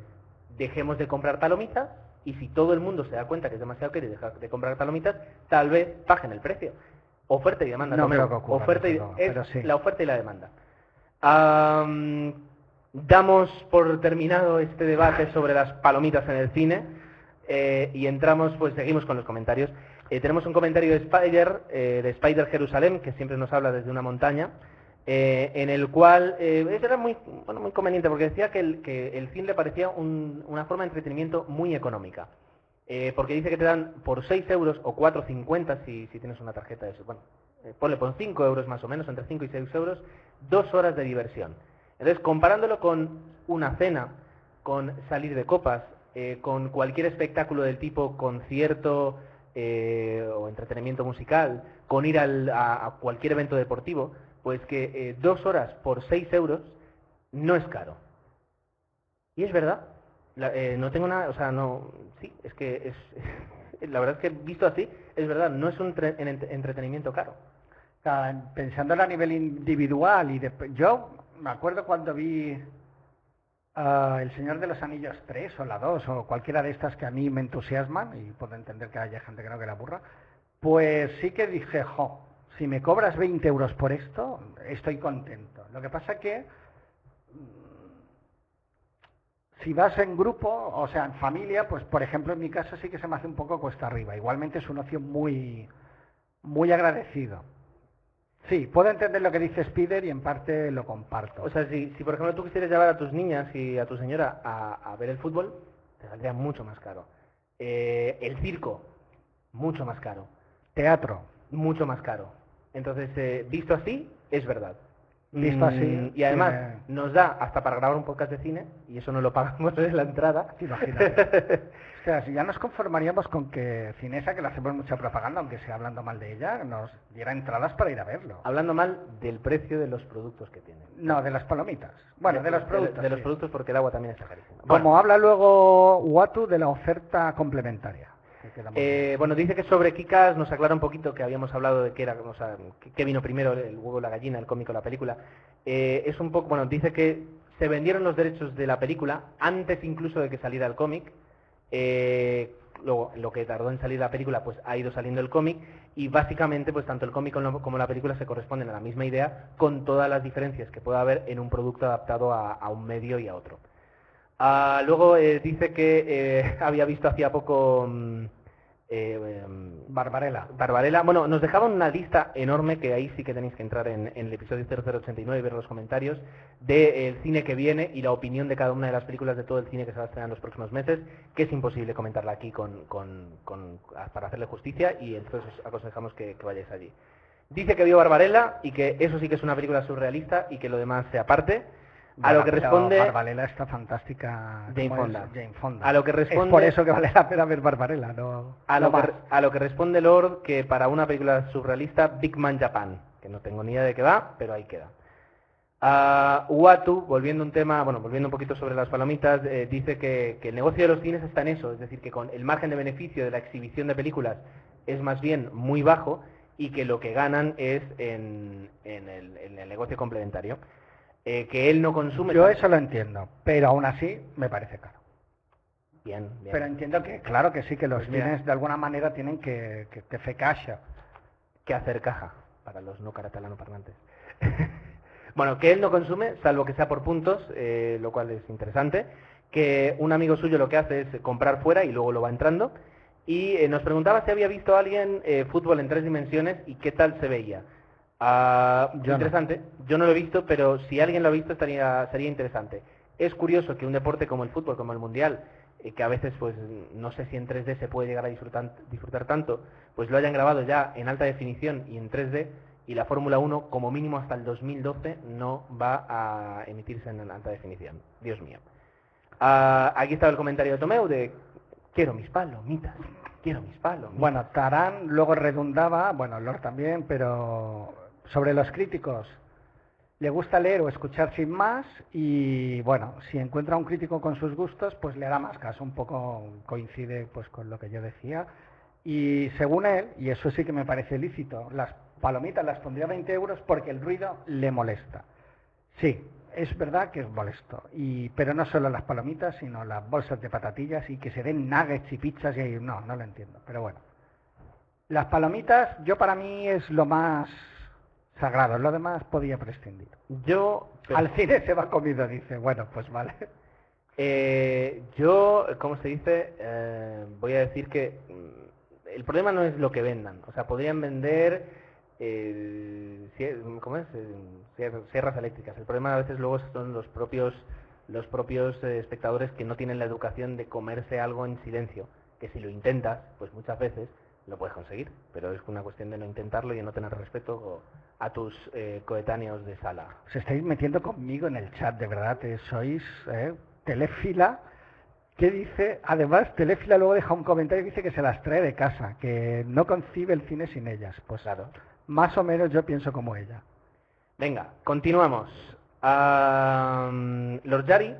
S1: Dejemos de comprar palomitas y si todo el mundo se da cuenta que es demasiado caro y deja de comprar palomitas, tal vez bajen el precio. Oferta y demanda.
S2: No
S1: lo
S2: que ocurra,
S1: Oferta y, es
S2: sí.
S1: la oferta y la demanda. Am, damos por terminado este debate sobre las palomitas en el cine eh, y entramos, pues seguimos con los comentarios. Eh, tenemos un comentario de Spider, eh, de Spider Jerusalén, que siempre nos habla desde una montaña, eh, en el cual eh, eso era muy, bueno, muy conveniente porque decía que el, que el cine le parecía un- una forma de entretenimiento muy económica. Eh, porque dice que te dan por 6 euros o 4,50 si, si tienes una tarjeta de eso. Bueno, eh, ponle por 5 euros más o menos, entre 5 y 6 euros, dos horas de diversión. Entonces, comparándolo con una cena, con salir de copas, eh, con cualquier espectáculo del tipo concierto eh, o entretenimiento musical, con ir al- a, a cualquier evento deportivo, pues que dos horas por 6 euros no es caro. Y es verdad. Eh, no tengo nada, o sea, no, sí, es que es, la verdad es que visto así, es verdad, no es un tre- en- en- entretenimiento caro.
S2: Pensándolo a nivel individual y de, yo me acuerdo cuando vi ah, El Señor de los Anillos 3 o la 2 o cualquiera de estas que a mí me entusiasman y puedo entender que haya gente que no que la aburra, pues sí que dije, jo, si me cobras 20 euros por esto, estoy contento. Lo que pasa que si vas en grupo, o sea, en familia, pues por ejemplo en mi caso sí que se me hace un poco cuesta arriba. Igualmente es un ocio muy, muy agradecido. Sí, puedo entender lo que dice Spider y en parte lo comparto.
S1: O sea, si, si por ejemplo tú quisieras llevar a tus niñas y a tu señora a, a ver el fútbol, te saldría mucho más caro. Eh, el circo, mucho más caro.
S2: teatro.
S1: Mucho más caro. Entonces, eh, visto así, es verdad.
S2: Visto
S1: Mm,
S2: así,
S1: Y además,
S2: tiene-
S1: nos da hasta para grabar un podcast de cine, y eso no lo pagamos en la entrada.
S2: Imagínate. O sea, si ya nos conformaríamos con que Cinesa, que le hacemos mucha propaganda, aunque sea hablando mal de ella, nos diera entradas para ir a verlo.
S1: Hablando mal del precio de los productos que tienen.
S2: No, de las palomitas. Bueno, de, los productos.
S1: De, los
S2: sí.
S1: productos porque el agua también está carísima.
S2: Como habla luego Watu de la oferta complementaria.
S1: Eh, bueno, dice que sobre Kikas nos aclara un poquito que habíamos hablado de que era, o sea, que vino primero, el huevo o la gallina, el cómico o la película. Eh, es un poco, bueno, dice que se vendieron los derechos de la película antes incluso de que saliera el cómic. Eh, luego, lo que tardó en salir la película, pues ha ido saliendo el cómic y básicamente, pues tanto el cómic como la película se corresponden a la misma idea con todas las diferencias que pueda haber en un producto adaptado a, a un medio y a otro. Ah, luego eh, dice que eh, había visto hacía poco mm, eh, em,
S2: Barbarella.
S1: Bueno, nos dejaban una lista enorme que ahí sí que tenéis que entrar en, el episodio 0089 y ver los comentarios del cine que viene y la opinión de cada una de las películas de todo el cine que se va a estrenar en los próximos meses, que es imposible comentarla aquí con, con- para hacerle justicia y entonces os aconsejamos que, que vayáis allí. Dice que vio Barbarella y que eso sí que es una película surrealista y que lo demás se aparte. A lo que responde
S2: Barbarella está fantástica.
S1: Jane
S2: ¿cómo es?
S1: Fonda.
S2: Jane Fonda.
S1: A lo que
S2: Es
S1: responde-
S2: por eso que vale la pena ver Barbarella, no.
S1: A
S2: no
S1: lo, que, a lo que responde Lord que para una película surrealista, Big Man Japan, que no tengo ni idea de qué va, pero ahí queda. A Uatu, volviendo un tema, bueno, volviendo un poquito sobre las palomitas, eh, dice que, que el negocio de los cines está en eso, es decir, que con el margen de beneficio de la exhibición de películas es más bien muy bajo y que lo que ganan es en, en el, en el negocio complementario. Eh, que él no consume.
S2: Yo eso lo entiendo, pero aún así me parece caro.
S1: Bien, bien.
S2: Pero entiendo que, claro que sí, que los
S1: Pues
S2: cines de alguna manera tienen que, que, que fer caixa.
S1: que hacer caja para los no catalano parlantes. bueno, que él no consume, salvo que sea por puntos, eh, lo cual es interesante. Que un amigo suyo lo que hace es comprar fuera y luego lo va entrando. Y eh, nos preguntaba si había visto a alguien eh, fútbol en tres dimensiones y qué tal se veía. Ah,
S2: Yo no.
S1: interesante. Yo no lo he visto, pero si alguien lo ha visto estaría, sería interesante. Es curioso que un deporte como el fútbol, como el mundial, eh, que a veces pues no sé si en 3D se puede llegar a disfrutar, disfrutar tanto, pues lo hayan grabado ya en alta definición y en 3D y la Fórmula 1 como mínimo hasta el 2012 no va a emitirse en alta definición. Dios mío. Ah, aquí estaba el comentario de Tomeu de quiero mis palomitas, quiero mis palomitas.
S2: Bueno, Tarán luego redundaba, bueno, Lord también, pero sobre los críticos. Le gusta leer o escuchar sin más y bueno, si encuentra un crítico con sus gustos, pues le hará más caso. Un poco coincide pues con lo que yo decía. Y según él, y eso sí que me parece lícito, las palomitas las pondría 20 euros porque el ruido le molesta. Sí, es verdad que es molesto. Y, pero no solo las palomitas, sino las bolsas de patatillas y que se den nuggets y pizzas y no, no lo entiendo. Pero bueno. Las palomitas, yo para mí es lo más sagrado, lo demás podía prescindir.
S1: Yo,
S2: Al cine se va comido, dice. Bueno, pues vale.
S1: Eh, yo, ¿cómo se dice? Eh, voy a decir que mm, el problema no es lo que vendan. O sea, podrían vender, eh, ¿cómo es? Eh, Sierras eléctricas. El problema a veces luego son los propios, los propios eh, espectadores que no tienen la educación de comerse algo en silencio. Que si lo intentas, pues muchas veces lo puedes conseguir. Pero es una cuestión de no intentarlo y de no tener respeto a tus eh, coetáneos de sala.
S2: Os estáis metiendo conmigo en el chat, de verdad. eh, sois eh, Telefila. ¿Qué dice? Además, Telefila luego deja un comentario y dice que se las trae de casa, que no concibe el cine sin ellas. Pues
S1: Claro.
S2: más o menos yo pienso como ella.
S1: Venga, continuamos. Am, Lord Yari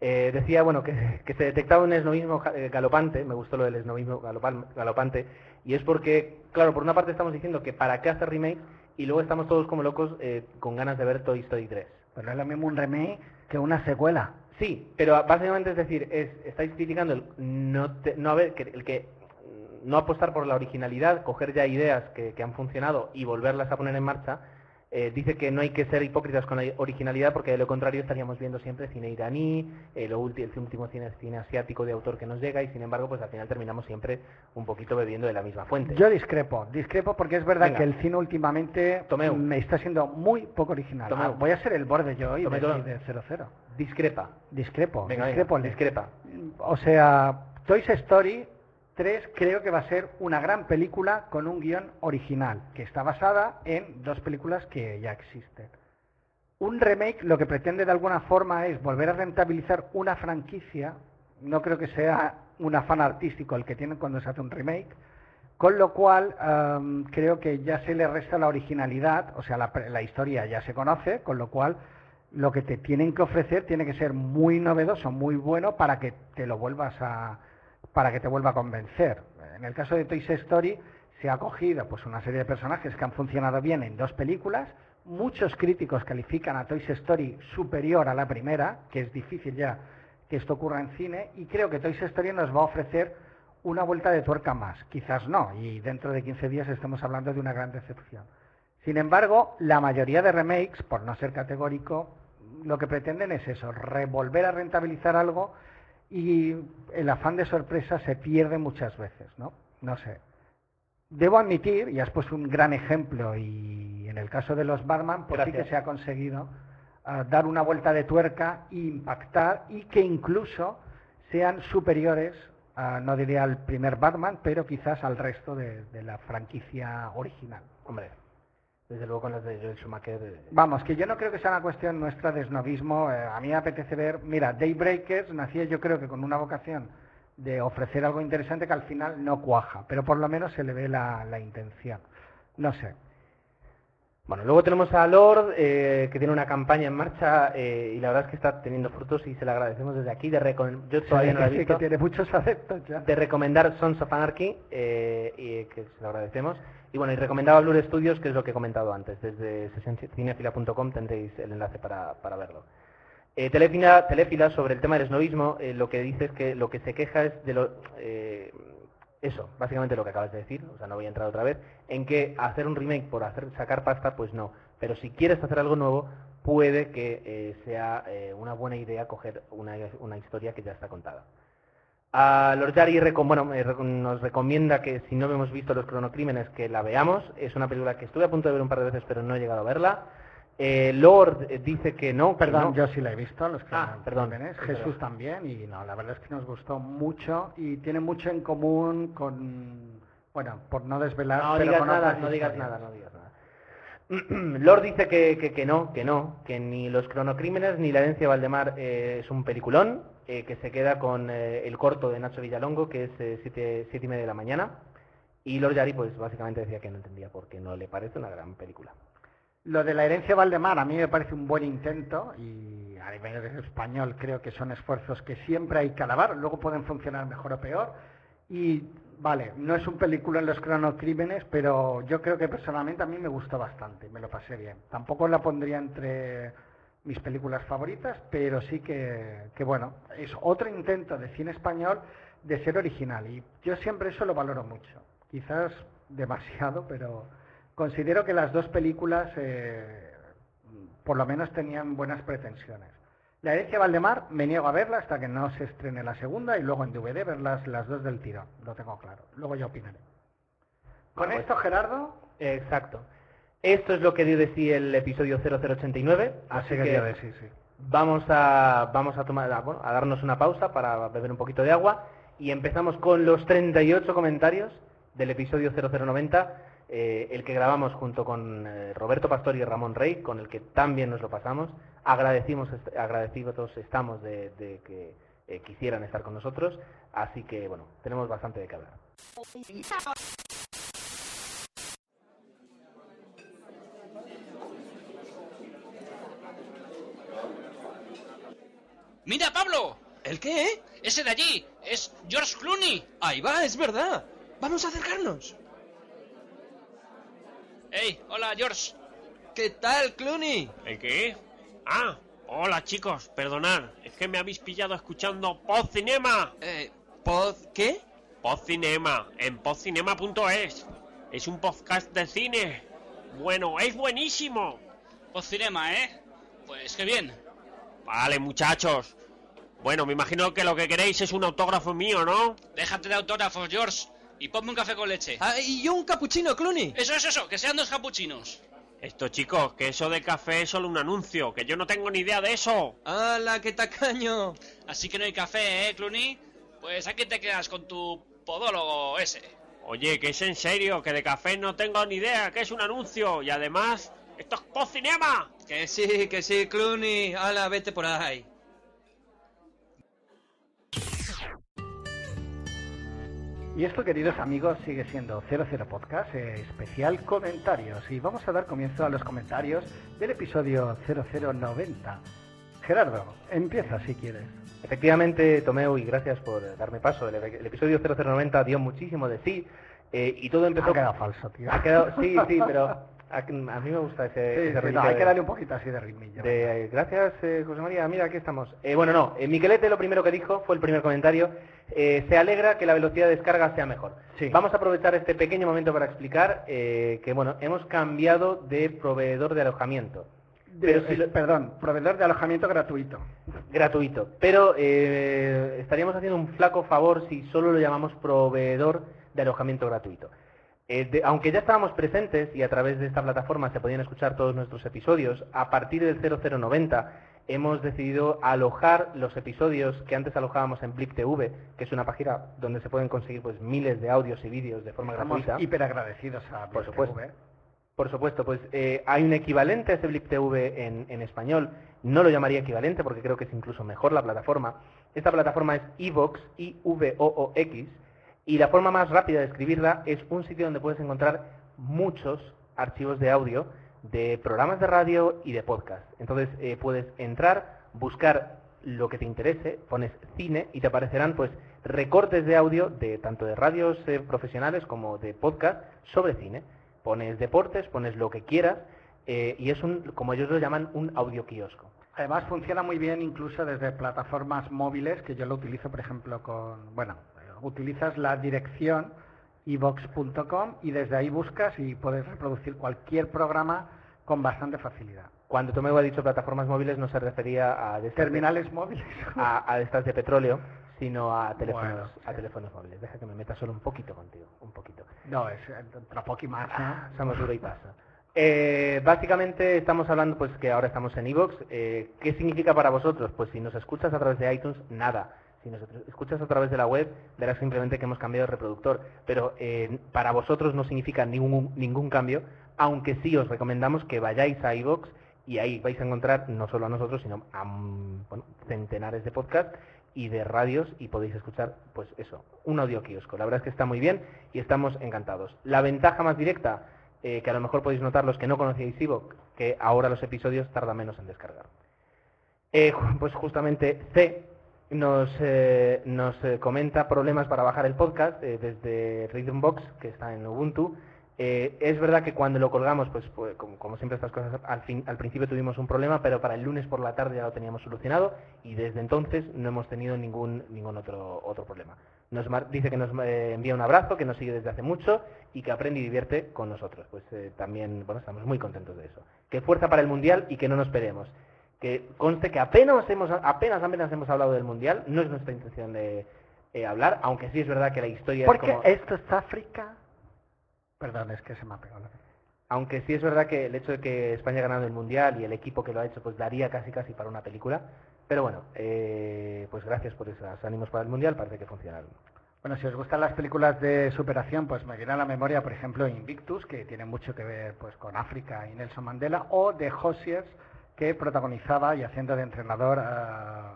S1: eh, decía bueno que, que se detectaba un esnovismo eh, galopante, me gustó lo del esnovismo galopante, y es porque, claro, por una parte estamos diciendo que para qué hacer remake, y luego estamos todos como locos eh, con ganas de ver Toy Story 3.
S2: Pero es lo mismo un remake que una secuela.
S1: Sí, pero básicamente es decir, es, estáis criticando el no, te- no haber, que, el que no apostar por la originalidad, coger ya ideas que, que han funcionado y volverlas a poner en marcha. Eh, dice que no hay que ser hipócritas con la originalidad porque de lo contrario estaríamos viendo siempre cine iraní, eh, ulti- el último cine, cine asiático de autor que nos llega y sin embargo pues al final terminamos siempre un poquito bebiendo de la misma fuente.
S2: Yo discrepo, discrepo porque es verdad
S1: Venga.
S2: que el cine últimamente
S1: Tomeu.
S2: me está siendo muy poco original. Ah, voy a ser el borde yo hoy
S1: Tomeu.
S2: de 00.
S1: Discrepa.
S2: Discrepo,
S1: Venga,
S2: discrepo.
S1: discrepa.
S2: O sea, Toy Story 3 creo que va a ser una gran película con un guion original, que está basada en dos películas que ya existen. Un remake lo que pretende de alguna forma es volver a rentabilizar una franquicia, no creo que sea un afán artístico el que tienen cuando se hace un remake, con lo cual creo que ya se le resta la originalidad, o sea, la, la historia ya se conoce, con lo cual lo que te tienen que ofrecer tiene que ser muy novedoso, muy bueno para que te lo vuelvas a para que te vuelva a convencer. En el caso de Toy Story se ha cogido pues una serie de personajes que han funcionado bien en dos películas. Muchos críticos califican a Toy Story superior a la primera, que es difícil ya que esto ocurra en cine, y creo que Toy Story nos va a ofrecer una vuelta de tuerca más. Quizás no, y dentro de 15 días estemos hablando de una gran decepción. Sin embargo, la mayoría de remakes, por no ser categórico, lo que pretenden es eso, revolver a rentabilizar algo y el afán de sorpresa se pierde muchas veces, ¿no? No sé. Debo admitir, y has puesto un gran ejemplo, y en el caso de los Batman, pues sí que se ha conseguido ah, dar una vuelta de tuerca e impactar y que incluso sean superiores, a, no diría al primer Batman, pero quizás al resto de, de la franquicia original.
S1: Hombre, desde luego con las de Joel Schumacher... eh,
S2: Vamos, que yo no creo que sea una cuestión nuestra de snobismo. eh, a mí me apetece ver, mira, Daybreakers nacía yo creo que con una vocación de ofrecer algo interesante que al final no cuaja, pero por lo menos se le ve la, la intención. No sé.
S1: Bueno, luego tenemos a Lord, eh, que tiene una campaña en marcha eh, y la verdad es que está teniendo frutos y se le agradecemos desde aquí. De recom- Yo todavía no la he
S2: sí,
S1: visto.
S2: que tiene muchos adeptos ya.
S1: De recomendar Sons of Anarchy, eh, y que se lo agradecemos. Y bueno, y recomendaba Blur Studios, que es lo que he comentado antes. Desde sesioncinefila.com tendréis el enlace para, para verlo. Eh, Telefila, sobre el tema del esnovismo, eh, lo que dice es que lo que se queja es de lo... eh, eso, básicamente lo que acabas de decir, o sea, no voy a entrar otra vez, en que hacer un remake por hacer sacar pasta, pues no. Pero si quieres hacer algo nuevo, puede que sea una buena idea coger una, una historia que ya está contada. A Lord Yari recom- bueno, nos recomienda que si no hemos visto los cronocrímenes que la veamos. Es una película que estuve a punto de ver un par de veces pero no he llegado a verla. Eh, Lord eh, dice que no, que
S2: Perdón,
S1: no.
S2: yo sí la he visto, los
S1: Ah, perdón,
S2: Jesús también, y no, la verdad es que nos gustó mucho y tiene mucho en común con, bueno, por no desvelar,
S1: No
S2: pero
S1: digas
S2: con
S1: nada, no digas nada, no digas nada. Lord dice que, que, que no, que no, que ni los cronocrímenes ni la herencia de Valdemar eh, es un peliculón, eh, que se queda con eh, el corto de Nacho Villalongo, que es eh, siete, siete y media de la mañana. Y Lord Yari, pues básicamente decía que no entendía porque no le parece una gran película.
S2: Lo de la herencia Valdemar a mí me parece un buen intento y a nivel español creo que son esfuerzos que siempre hay que alabar, luego pueden funcionar mejor o peor. Y vale, no es un película en los cronocrímenes, pero yo creo que personalmente a mí me gustó bastante, me lo pasé bien. Tampoco la pondría entre mis películas favoritas, pero sí que, que bueno, es otro intento de cine español de ser original y yo siempre eso lo valoro mucho. Quizás demasiado, pero considero que las dos películas eh, por lo menos tenían buenas pretensiones. La herencia Valdemar me niego a verla hasta que no se estrene la segunda y luego en DVD verlas las dos del tirón, lo tengo claro. Luego ya opinaré. Con
S1: Bueno,
S2: esto, Gerardo,
S1: Exacto. Esto es lo que dio de sí el episodio 0089, así
S2: así que
S1: que
S2: sí, sí.
S1: vamos a vamos a tomar a, bueno, a darnos una pausa para beber un poquito de agua y empezamos con los 38 comentarios del episodio 0090, eh, el que grabamos junto con eh, Roberto Pastor y Ramón Rey, con el que también nos lo pasamos. Agradecimos est- agradecidos estamos de, de que eh, quisieran estar con nosotros, así que bueno, tenemos bastante de qué hablar.
S4: ¡Mira, Pablo!
S5: ¿El qué?
S4: Ese de allí es George Clooney.
S5: Ahí va, es verdad. Vamos a acercarnos.
S4: ¡Ey! Hola, George.
S5: ¿Qué tal, Clooney?
S6: ¿El qué? Ah, hola chicos, perdonad, es que me habéis pillado escuchando Podcinema.
S5: Eh, ¿pod qué?
S6: Podcinema, en podcinema.es. Es un podcast de cine. Bueno, es buenísimo.
S4: Post Cinema, ¿eh? Pues qué bien.
S6: Vale, muchachos. Bueno, me imagino que lo que queréis es un autógrafo mío, ¿no?
S4: Déjate de autógrafos, George. Y ponme un café con leche.
S5: Ah, y yo un capuchino, Clooney.
S4: Eso es eso, que sean dos capuchinos.
S6: Esto, chicos, que eso de café es solo un anuncio, que yo no tengo ni idea de eso.
S5: ¡Hala, qué tacaño!
S4: Así que no hay café, ¿eh, Clooney? Pues aquí te quedas con tu podólogo ese.
S6: Oye, que es en serio, que de café no tengo ni idea, que es un anuncio. Y además, esto es Podcinema.
S5: Que sí, que sí, Clooney. ¡Hala, vete por ahí!
S2: Y esto, queridos amigos, sigue siendo 00 Podcast, eh, especial comentarios. Y vamos a dar comienzo a los comentarios del episodio 0090. Gerardo, empieza si quieres.
S1: Efectivamente, Tomeu, y gracias por darme paso. El, el episodio 0090 dio muchísimo de sí eh, y todo empezó...
S2: Ha quedado falso, tío.
S1: Ha quedado- sí, sí, pero a, a mí me gusta ese,
S2: Sí, no, hay
S1: de-
S2: que darle un poquito así de ritmillo.
S1: de, gracias, eh, José María. Mira, aquí estamos. Eh, bueno, no. eh, Miquelete lo primero que dijo fue el primer comentario. eh, se alegra que la velocidad de descarga sea mejor.
S2: Sí.
S1: Vamos a aprovechar este pequeño momento para explicar eh, que, bueno, hemos cambiado de proveedor de alojamiento.
S2: De-
S1: Pero si
S2: eh,
S1: lo-
S2: Perdón, proveedor de alojamiento gratuito.
S1: gratuito. Pero eh, estaríamos haciendo un flaco favor si solo lo llamamos proveedor de alojamiento gratuito. Eh, de- aunque ya estábamos presentes y a través de esta plataforma se podían escuchar todos nuestros episodios, a partir del 0090 hemos decidido alojar los episodios que antes alojábamos en Blip TV, que es una página donde se pueden conseguir pues miles de audios y vídeos de forma
S2: Estamos
S1: gratuita.
S2: hiper agradecidos a
S1: Por supuesto. Por supuesto, pues eh, hay un equivalente a ese Blip TV en, en español. No lo llamaría equivalente porque creo que es incluso mejor la plataforma. Esta plataforma es iVox, I-V-O-O-X, y la forma más rápida de escribirla es un sitio donde puedes encontrar muchos archivos de audio de programas de radio y de podcast. Entonces eh, puedes entrar, buscar lo que te interese, pones cine y te aparecerán pues recortes de audio de tanto de radios eh, profesionales como de podcast sobre cine. Pones deportes, pones lo que quieras eh, y es un, como ellos lo llaman, un audio kiosco.
S2: Además funciona muy bien incluso desde plataformas móviles, que yo lo utilizo, por ejemplo, con... Bueno, utilizas la dirección ivox.com y desde ahí buscas y puedes reproducir cualquier programa con bastante facilidad.
S1: Cuando Tomeu ha dicho plataformas móviles no se refería a estas de-
S2: Terminales móviles.
S1: a, a estas de petróleo, sino a teléfonos,
S2: Bueno,
S1: a
S2: sí.
S1: teléfonos móviles. Deja que me meta solo un poquito contigo, un poquito.
S2: No, es eh, tampoco y más,
S1: Ah, duro y pasa. Eh, básicamente estamos hablando pues que ahora estamos en Evox. Eh, ¿Qué significa para vosotros? Pues si nos escuchas a través de iTunes, nada. Si nos escuchas a través de la web, verás simplemente que hemos cambiado de reproductor. Pero eh, para vosotros no significa ningún, ningún cambio, aunque sí os recomendamos que vayáis a iVoox y ahí vais a encontrar no solo a nosotros, sino a centenares de podcasts y de radios y podéis escuchar, pues eso, un audio kiosco. La verdad es que está muy bien y estamos encantados. La ventaja más directa, eh, que a lo mejor podéis notar los que no conocíais iVoox, que ahora los episodios tardan menos en descargar. Eh, pues justamente C nos, eh, nos eh, comenta problemas para bajar el podcast eh, desde Rhythmbox, que está en Ubuntu. Eh, es verdad que cuando lo colgamos, pues, pues, como, siempre estas cosas, al, fin, al principio tuvimos un problema, pero para el lunes por la tarde ya lo teníamos solucionado y desde entonces no hemos tenido ningún, ningún otro, otro problema. Nos dice que nos envía un abrazo, que nos sigue desde hace mucho y que aprende y divierte con nosotros. Pues también, bueno, estamos muy contentos de eso. Que fuerza para el Mundial y que no nos peleemos que conste que apenas hemos apenas apenas hemos hablado del mundial no es nuestra intención de eh, hablar aunque sí es verdad que la historia
S2: Porque
S1: es como
S2: esto es África. Perdón, es que se me ha pegado la
S1: aunque sí es verdad que el hecho de que España ha ganado el mundial y el equipo que lo ha hecho pues daría casi casi para una película. Pero bueno eh, pues gracias por esos ánimos para el mundial parece que funcionaron
S2: Bueno, si os gustan las películas de superación, pues me viene a la memoria, por ejemplo, Invictus, que tiene mucho que ver pues con África y Nelson Mandela, o The Hoosiers, que protagonizaba y haciendo de entrenador a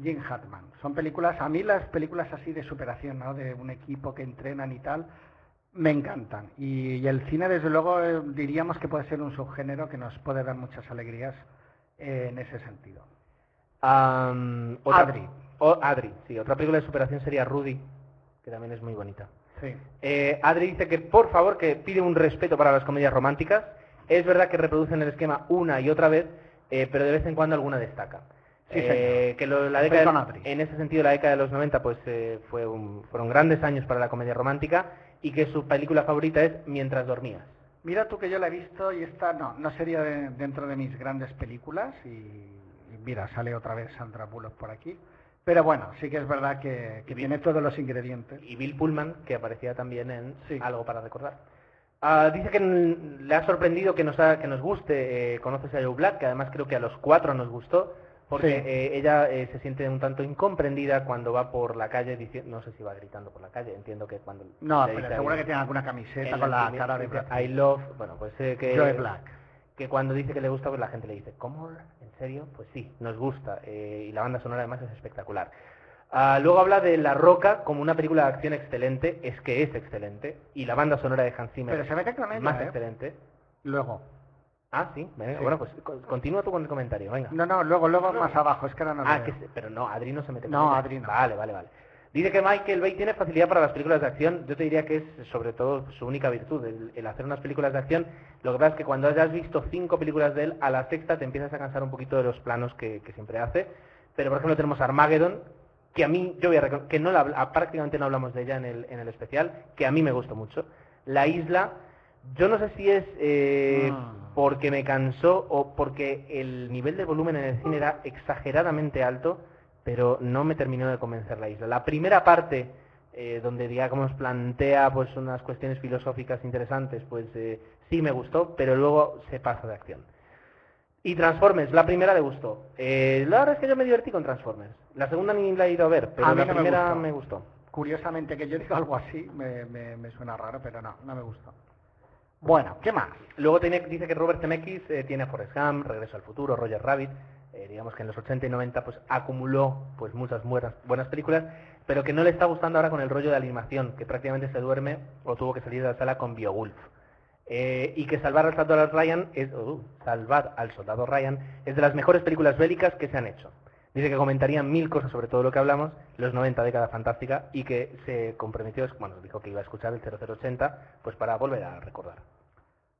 S2: Jim Hartman. Son películas, a mí las películas así de superación, ¿no? De un equipo que entrenan y tal, me encantan. Y, y el cine, desde luego, eh, diríamos que puede ser un subgénero que nos puede dar muchas alegrías eh, en ese sentido.
S1: Otra-
S2: Adri.
S1: o- Adri sí otra película de superación sería Rudy que también es muy bonita
S2: Sí.
S1: Eh, Adri dice que por favor que pide un respeto para las comedias románticas. Es verdad que reproducen el esquema una y otra vez, eh, pero de vez en cuando alguna destaca.
S2: Sí,
S1: Eh, que lo- la década, en ese sentido la década de los 90 pues eh, fue un- fueron grandes años para la comedia romántica y que su película favorita es Mientras dormías.
S2: Mira tú que yo la he visto y esta no, no sería de- dentro de mis grandes películas y, y mira, sale otra vez Sandra Bullock por aquí. Pero bueno, sí que es verdad que, que tiene todos los ingredientes.
S1: Y Bill Pullman, que aparecía también en
S2: Sí.
S1: Algo para recordar. Ah, dice que le ha sorprendido que nos, ha- que nos guste eh, Conoces a Joe Black, que además creo que a los cuatro nos gustó, porque
S2: Sí.
S1: eh, ella eh, se siente un tanto incomprendida cuando va por la calle, diciendo, no sé si va gritando por la calle, entiendo que cuando...
S2: No, pero seguro que tiene alguna camiseta con la cara de
S1: I love, bueno, pues eh, que...
S2: Joe Black.
S1: Que cuando dice que le gusta, pues la gente le dice, ¿cómo? ¿En serio? Pues sí, nos gusta. eh, y la banda sonora además es espectacular. Ah, luego habla de La Roca como una película de acción excelente, es que es excelente, y la banda sonora de Hans Zimmer
S2: Pero se ella,
S1: más
S2: ¿eh?
S1: excelente.
S2: Luego.
S1: Ah, sí, venga,
S2: Sí.
S1: bueno, pues co- continúa tú con el comentario, venga.
S2: No, no, luego, luego más abajo, es que ahora no
S1: ah, que se- pero no, Adri no se mete con
S2: No. Adri no.
S1: Vale, vale, vale. Dice que Michael Bay tiene facilidad para las películas de acción. Yo te diría que es sobre todo su única virtud, el, el hacer unas películas de acción. Lo que pasa es que cuando hayas visto cinco películas de él, a la sexta te empiezas a cansar un poquito de los planos que, que siempre hace. Pero por ejemplo tenemos Armageddon, que a mí, yo voy a que no la a- prácticamente no hablamos de ella en el, en el especial, que a mí me gustó mucho. La isla, yo no sé si es eh,
S2: Mm.
S1: porque me cansó o porque el nivel de volumen en el cine era exageradamente alto, pero no me terminó de convencer la isla. La primera parte, eh, donde digamos plantea pues unas cuestiones filosóficas interesantes, pues eh, sí me gustó, pero luego se pasa de acción. Y Transformers, la primera le gustó. Eh, la verdad es que yo me divertí con Transformers. La segunda ni la he ido a ver, pero
S2: A
S1: la
S2: no me
S1: primera
S2: gustó.
S1: me gustó.
S2: Curiosamente que yo diga algo así me, me, me suena raro, pero no, no me gustó. Bueno, ¿qué más?
S1: Luego tiene- dice que Robert Zemeckis eh, tiene a Forrest Gump, Regreso al Futuro, Roger Rabbit, eh, digamos que en los 80 y 90 pues acumuló pues muchas buenas, buenas películas, pero que no le está gustando ahora con el rollo de animación, que prácticamente se duerme o tuvo que salir de la sala con Biowulf. Eh, y que Salvar al Soldado Ryan es uh, Salvar al Soldado Ryan es de las mejores películas bélicas que se han hecho. Dice que comentaría mil cosas sobre todo lo que hablamos, los 90 década fantástica, y que se comprometió, bueno, dijo que iba a escuchar el 0080, pues para volver a recordar.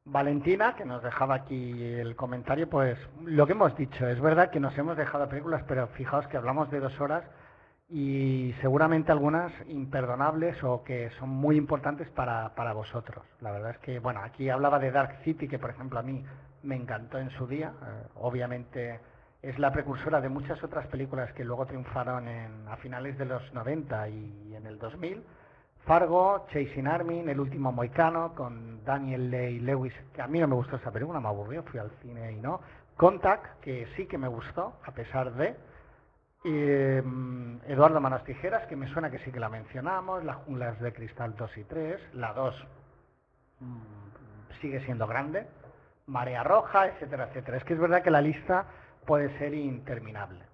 S2: Valentina, que nos dejaba aquí el comentario, pues lo que hemos dicho, es verdad que nos hemos dejado películas, pero fijaos que hablamos de dos horas y seguramente algunas imperdonables o que son muy importantes para, para vosotros. La verdad es que, bueno, aquí hablaba de Dark City, que por ejemplo a mí me encantó en su día. Eh, obviamente es la precursora de muchas otras películas que luego triunfaron en, a finales de los 90 y en el 2000. Fargo, Chasing Army, El último moicano, con Daniel Ley Lewis, que a mí no me gustó esa película, me aburrió, fui al cine y no. Contact, que sí que me gustó, a pesar de. Eh, Eduardo Manos Tijeras, que me suena que sí que la mencionamos, Las junglas de cristal 2 y 3, la 2 mm, sigue siendo grande, Marea Roja, etcétera, etcétera. Es que es verdad que la lista puede ser interminable.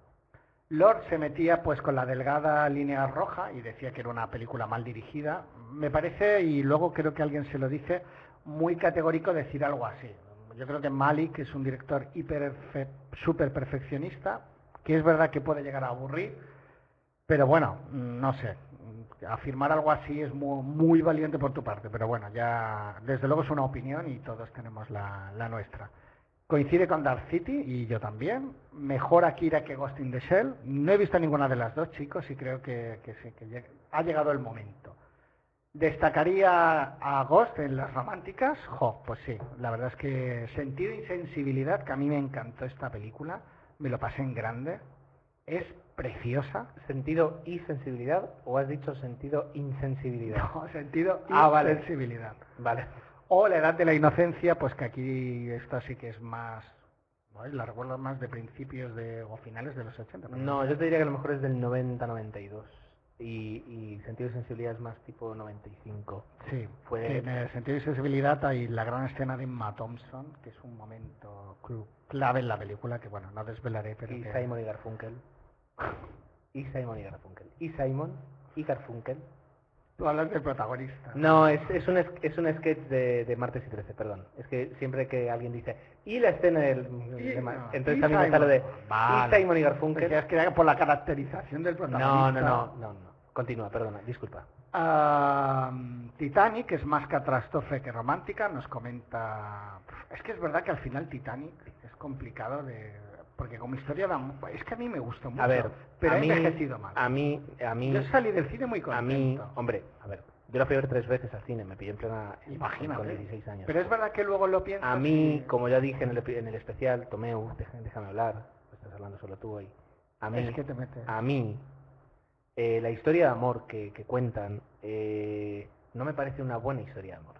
S2: Lord se metía pues con la delgada línea roja y decía que era una película mal dirigida. Me parece, y luego creo que alguien se lo dice, muy categórico decir algo así. Yo creo que Malik es un director hiper súper perfeccionista, que es verdad que puede llegar a aburrir, pero bueno, no sé, afirmar algo así es muy, muy valiente por tu parte, pero bueno, ya desde luego es una opinión y todos tenemos la, la nuestra. Coincide con Dark City y yo también. Mejor Akira que Ghost in the Shell. No he visto ninguna de las dos, chicos, y creo que, que sí, que ha llegado el momento. Destacaría a Ghost en las románticas. Jo, pues sí, la verdad es que sentido y sensibilidad, que a mí me encantó esta película, me lo pasé en grande. Es preciosa.
S1: ¿Sentido y sensibilidad o has dicho sentido insensibilidad?
S2: No, sentido y
S1: Ah, vale.
S2: sensibilidad.
S1: Vale.
S2: O la edad de la inocencia, pues que aquí esta sí que es más. ¿no? La recuerdo más de principios de, o finales de los 80. pero
S1: No, yo te diría que a lo mejor es del 90-92. Y, y sentido y sensibilidad es más tipo 95.
S2: Sí,
S1: Fue-
S2: en el sentido de sensibilidad hay la gran escena de Emma Thompson, que es un momento clave en la película, que bueno, no desvelaré, pero
S1: Y
S2: que...
S1: Simon y Garfunkel. Y Simon y Garfunkel. Y Simon y Garfunkel.
S2: Tú hablas del protagonista.
S1: No, es, es, un, es, es un sketch de, de Martes y 13, perdón. Es que siempre que alguien dice, y la escena del...
S2: Y-
S1: de Ma-",
S2: no,
S1: entonces
S2: y
S1: también me sale de...
S2: Vale.
S1: Y Simon y Garfunkel.
S2: Decías que por la caracterización del protagonista.
S1: No, no, no, no, no. Continúa, perdona, disculpa.
S2: Ah, Titanic es más catástrofe que romántica, nos comenta... Es que es verdad que al final Titanic es complicado de... Porque como historia da... Es que a mí me gusta mucho,
S1: A ver,
S2: pero
S1: a
S2: ha
S1: mí,
S2: envejecido mal.
S1: a mí, a mí,
S2: Yo salí del cine muy
S1: a
S2: contento.
S1: mí, hombre, a ver, yo la fui a ver tres veces al cine, me pillé en plena,
S2: Imagínate.
S1: con 16 años.
S2: Pero es verdad que luego lo piensas
S1: A mí,
S2: y-
S1: como ya dije en el, en el especial, Tomeu, déjame, déjame hablar, estás hablando solo tú hoy. A mí,
S2: Es que te metes.
S1: a mí, eh, la historia de amor que, que cuentan eh, no me parece una buena historia de amor.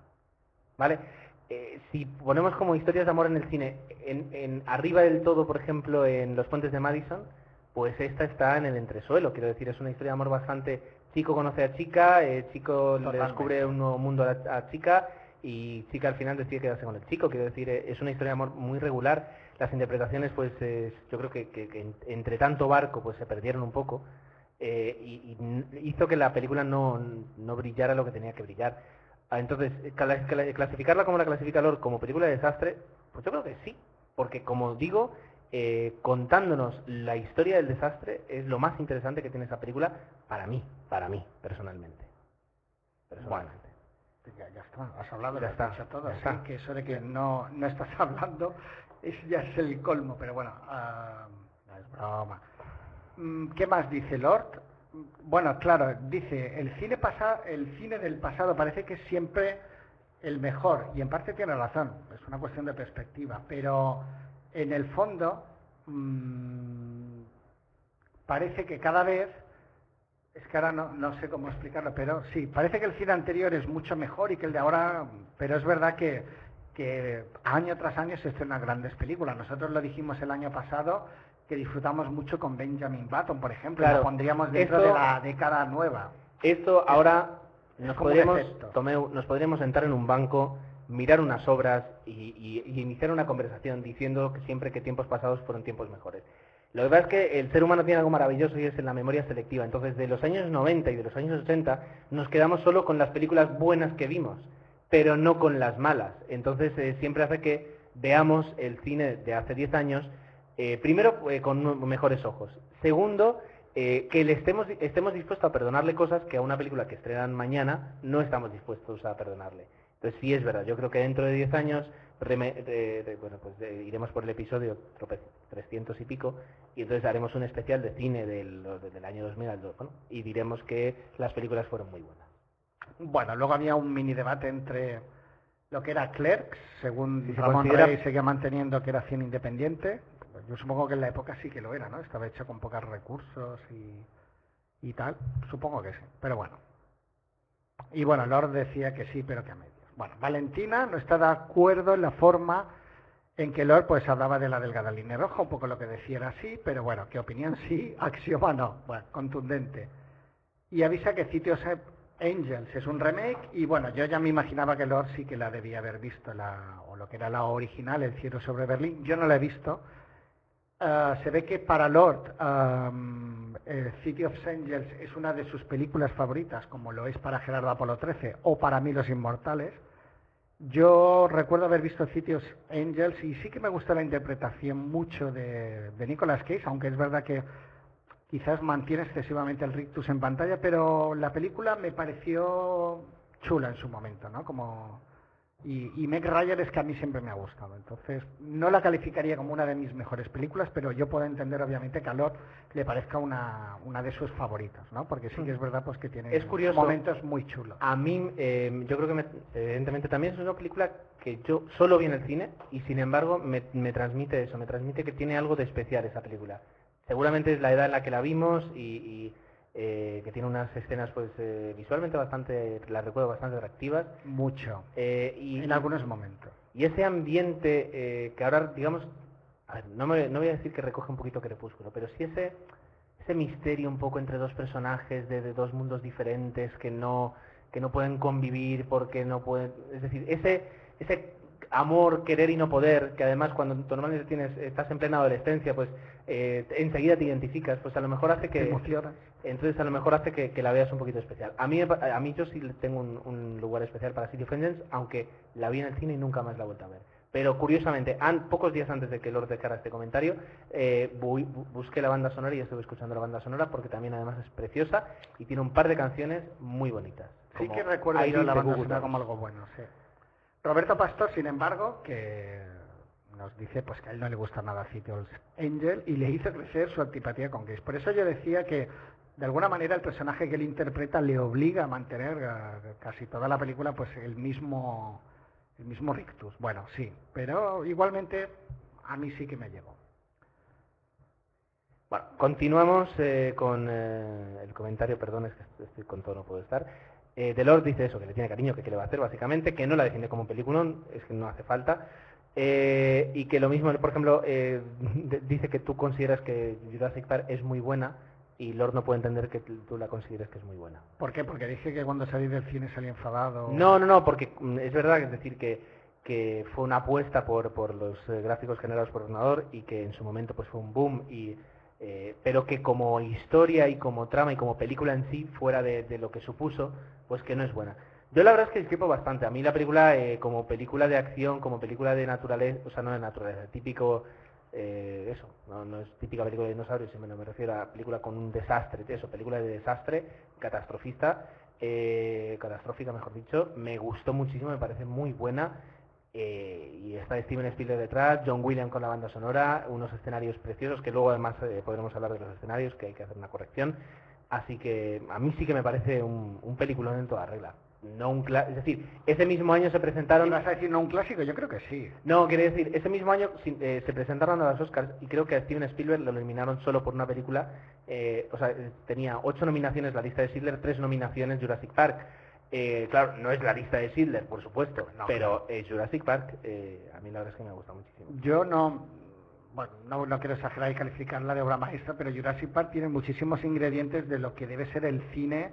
S1: ¿Vale? Eh, si ponemos como historias de amor en el cine, en, en arriba del todo, por ejemplo, en Los Puentes de Madison, pues esta está en el entresuelo. Quiero decir, es una historia de amor bastante. Chico conoce a chica, eh, chico le descubre un nuevo mundo a, la, a chica y chica al final decide quedarse con el chico. Quiero decir, eh, es una historia de amor muy regular. Las interpretaciones, pues es- yo creo que, que- que en- entre tanto barco, pues se perdieron un poco eh, y, y hizo que la película no, no brillara lo que tenía que brillar. Ah, Entonces, eh, cla- cla- clasificarla como la clasifica Lord como película de desastre, pues yo creo que sí, porque como digo, eh, contándonos la historia del desastre es lo más interesante que tiene esa película para mí, para mí, personalmente. Personalmente.
S2: Ya, ya está, has hablado,
S1: Ya
S2: lo has
S1: está,
S2: dicho todo.
S1: ya está.
S2: que eso de que no, no estás hablando es, ya es el colmo, pero bueno, ah, no es broma. Mm, ¿Qué más dice Lord? Mm, Bueno, claro, dice, el cine, pasa, el cine del pasado parece que es siempre el mejor, y en parte tiene razón, es una cuestión de perspectiva, pero en el fondo mm, parece que cada vez es que ahora no, no sé cómo explicarlo, pero sí, parece que el cine anterior es mucho mejor y que el de ahora, pero es verdad que, que año tras año se estrenan grandes películas. Nosotros lo dijimos el año pasado que disfrutamos mucho con Benjamin Button, por ejemplo,
S1: Claro,
S2: lo pondríamos dentro
S1: esto-
S2: de la década nueva.
S1: Esto ahora
S2: es
S1: nos podríamos. Tomeu, nos podríamos sentar en un banco, mirar unas obras y, y- y iniciar una conversación diciendo que siempre que tiempos pasados fueron tiempos mejores. Lo que pasa es que el ser humano tiene algo maravilloso y es en la memoria selectiva. Entonces, de los años 90 y de los años 80 nos quedamos solo con las películas buenas que vimos, pero no con las malas. Entonces, eh, siempre hace que veamos el cine de hace 10 años, eh, primero, eh, con mejores ojos. Segundo, eh, que le estemos, estemos dispuestos a perdonarle cosas que a una película que estrenan mañana no estamos dispuestos a perdonarle. Entonces sí es verdad, yo creo que dentro de 10 años reme- de- de- bueno, pues de- iremos por el episodio trope- 300 y pico y entonces haremos un especial de cine del, del año 2000 al do- bueno, y diremos que las películas fueron muy buenas.
S2: Bueno, luego había un mini debate entre lo que era Clerks, según Ramón Rey seguía manteniendo que era cine independiente. Yo supongo que en la época sí que lo era, ¿no? Estaba hecho con pocos recursos y, y tal. Supongo que sí, pero bueno. Y bueno, Lord decía que sí, pero que a medias. Bueno, Valentina no está de acuerdo en la forma en que Lord pues hablaba de la delgada línea roja, un poco lo que decía era sí, pero bueno, qué opinión sí, axioma no, bueno, contundente. Y avisa que City Angels es un remake y bueno, yo ya me imaginaba que Lord sí que la debía haber visto, la, o lo que era la original, El cielo sobre Berlín. Yo no la he visto. Ah, se ve que para Lord eh, City of Angels es una de sus películas favoritas, como lo es para Gerardo Apolo 13 o para mí Los Inmortales. Yo recuerdo haber visto City of Angels y sí que me gustó la interpretación mucho de, de Nicolas Cage, aunque es verdad que quizás mantiene excesivamente el rictus en pantalla, pero la película me pareció chula en su momento, ¿no? Como y, y Meg Ryan es que a mí siempre me ha gustado, entonces no la calificaría como una de mis mejores películas, pero yo puedo entender obviamente que a Lot le parezca una, una de sus favoritas, ¿no? Porque sí que es verdad pues que tiene
S1: Es curioso.
S2: momentos muy chulos.
S1: A mí, eh, yo creo que me- evidentemente también es una película que yo solo vi en el cine y sin embargo me, me transmite eso, me transmite que tiene algo de especial esa película. Seguramente es la edad en la que la vimos y, y, eh, que tiene unas escenas pues eh, visualmente bastante, las recuerdo bastante atractivas.
S2: Mucho.
S1: Eh, y,
S2: En algunos momentos.
S1: y ese ambiente eh, que ahora, digamos, a ver, no, me, no voy a decir que recoge un poquito Crepúsculo, pero sí ese, ese misterio un poco entre dos personajes de, de dos mundos diferentes que no, que no pueden convivir porque no pueden... Es decir, ese, ese amor, querer y no poder, que además cuando normalmente tienes, estás en plena adolescencia, pues eh, enseguida te identificas, pues a lo mejor hace que... Entonces a lo mejor hace que, que la veas un poquito especial. A mí, a mí yo sí le tengo un, un lugar especial para City of Angels, aunque la vi en el cine y nunca más la he vuelto a ver. Pero curiosamente, an- pocos días antes de que Lord dejara este comentario, eh, bu- bu- busqué la banda sonora y estuve escuchando la banda sonora porque también además es preciosa y tiene un par de canciones muy bonitas.
S2: Sí que recuerdo yo la
S1: the
S2: banda sonora como algo bueno, sí. Roberto Pastor, sin embargo, que nos dice pues que a él no le gusta nada City of Angel y le hizo crecer su antipatía con Gates. Por eso yo decía que de alguna manera el personaje que él interpreta le obliga a mantener casi toda la película pues el mismo el mismo rictus. Bueno, sí, pero igualmente a mí sí que me llegó.
S1: Bueno, continuamos eh, con eh, el comentario, perdón, es que estoy con todo, no puedo estar. Eh, Delors dice eso, que le tiene cariño, que le va a hacer básicamente, que no la defiende como peliculón, es que no hace falta. Eh, y que lo mismo, por ejemplo, eh, dice que tú consideras que Jurassic Park es muy buena y Lord no puede entender que tú la consideres que es muy buena.
S2: ¿Por qué? Porque dije que cuando salí del cine salí enfadado.
S1: No, no, no, porque mm, es verdad, es decir, que, que fue una apuesta por, por los eh, gráficos generados por ordenador y que en su momento pues fue un boom, y, eh, pero que como historia y como trama y como película en sí, fuera de, de lo que supuso, pues que no es buena. Yo la verdad es que discrepo bastante. A mí la película, eh, como película de acción, como película de naturaleza, o sea, no de naturaleza, típico, eh, eso, no, es típica película de dinosaurios, sino me refiero a película con un desastre, eso, película de desastre, catastrofista, eh, catastrófica mejor dicho, me gustó muchísimo, me parece muy buena, eh, y está Steven Spielberg detrás, John Williams con la banda sonora, unos escenarios preciosos, que luego además podremos hablar de los escenarios, que hay que hacer una corrección, así que a mí sí que me parece un, un peliculón en toda regla. No un cla- es decir, ese mismo año se presentaron
S2: ¿Vas a decir no un clásico? Yo creo que sí.
S1: no, quiere decir, ese mismo año eh, se presentaron a los Oscars y creo que a Steven Spielberg lo eliminaron solo por una película. eh, o sea, tenía ocho nominaciones la lista de Schindler, tres nominaciones Jurassic Park. Eh, claro, no es la lista de Schindler, por supuesto,
S2: No,
S1: pero eh, Jurassic Park eh, a mí la verdad es que me gusta muchísimo.
S2: Yo no, bueno, no, no quiero exagerar y calificarla de obra maestra, pero Jurassic Park tiene muchísimos ingredientes de lo que debe ser el cine,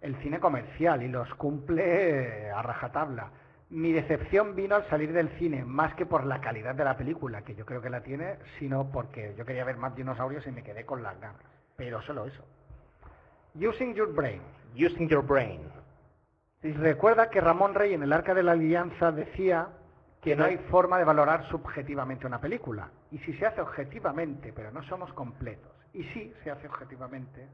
S2: el cine comercial y los cumple a rajatabla. Mi decepción vino al salir del cine, más que por la calidad de la película, que yo creo que la tiene, sino porque yo quería ver más dinosaurios y me quedé con las ganas. Pero solo eso. Using Your Brain.
S1: Using Your Brain.
S2: Recuerda que Ramón Rey en el Arca de la Alianza decía que no hay forma de valorar subjetivamente una película. Y si se hace objetivamente, pero no somos completos. Y si se hace objetivamente,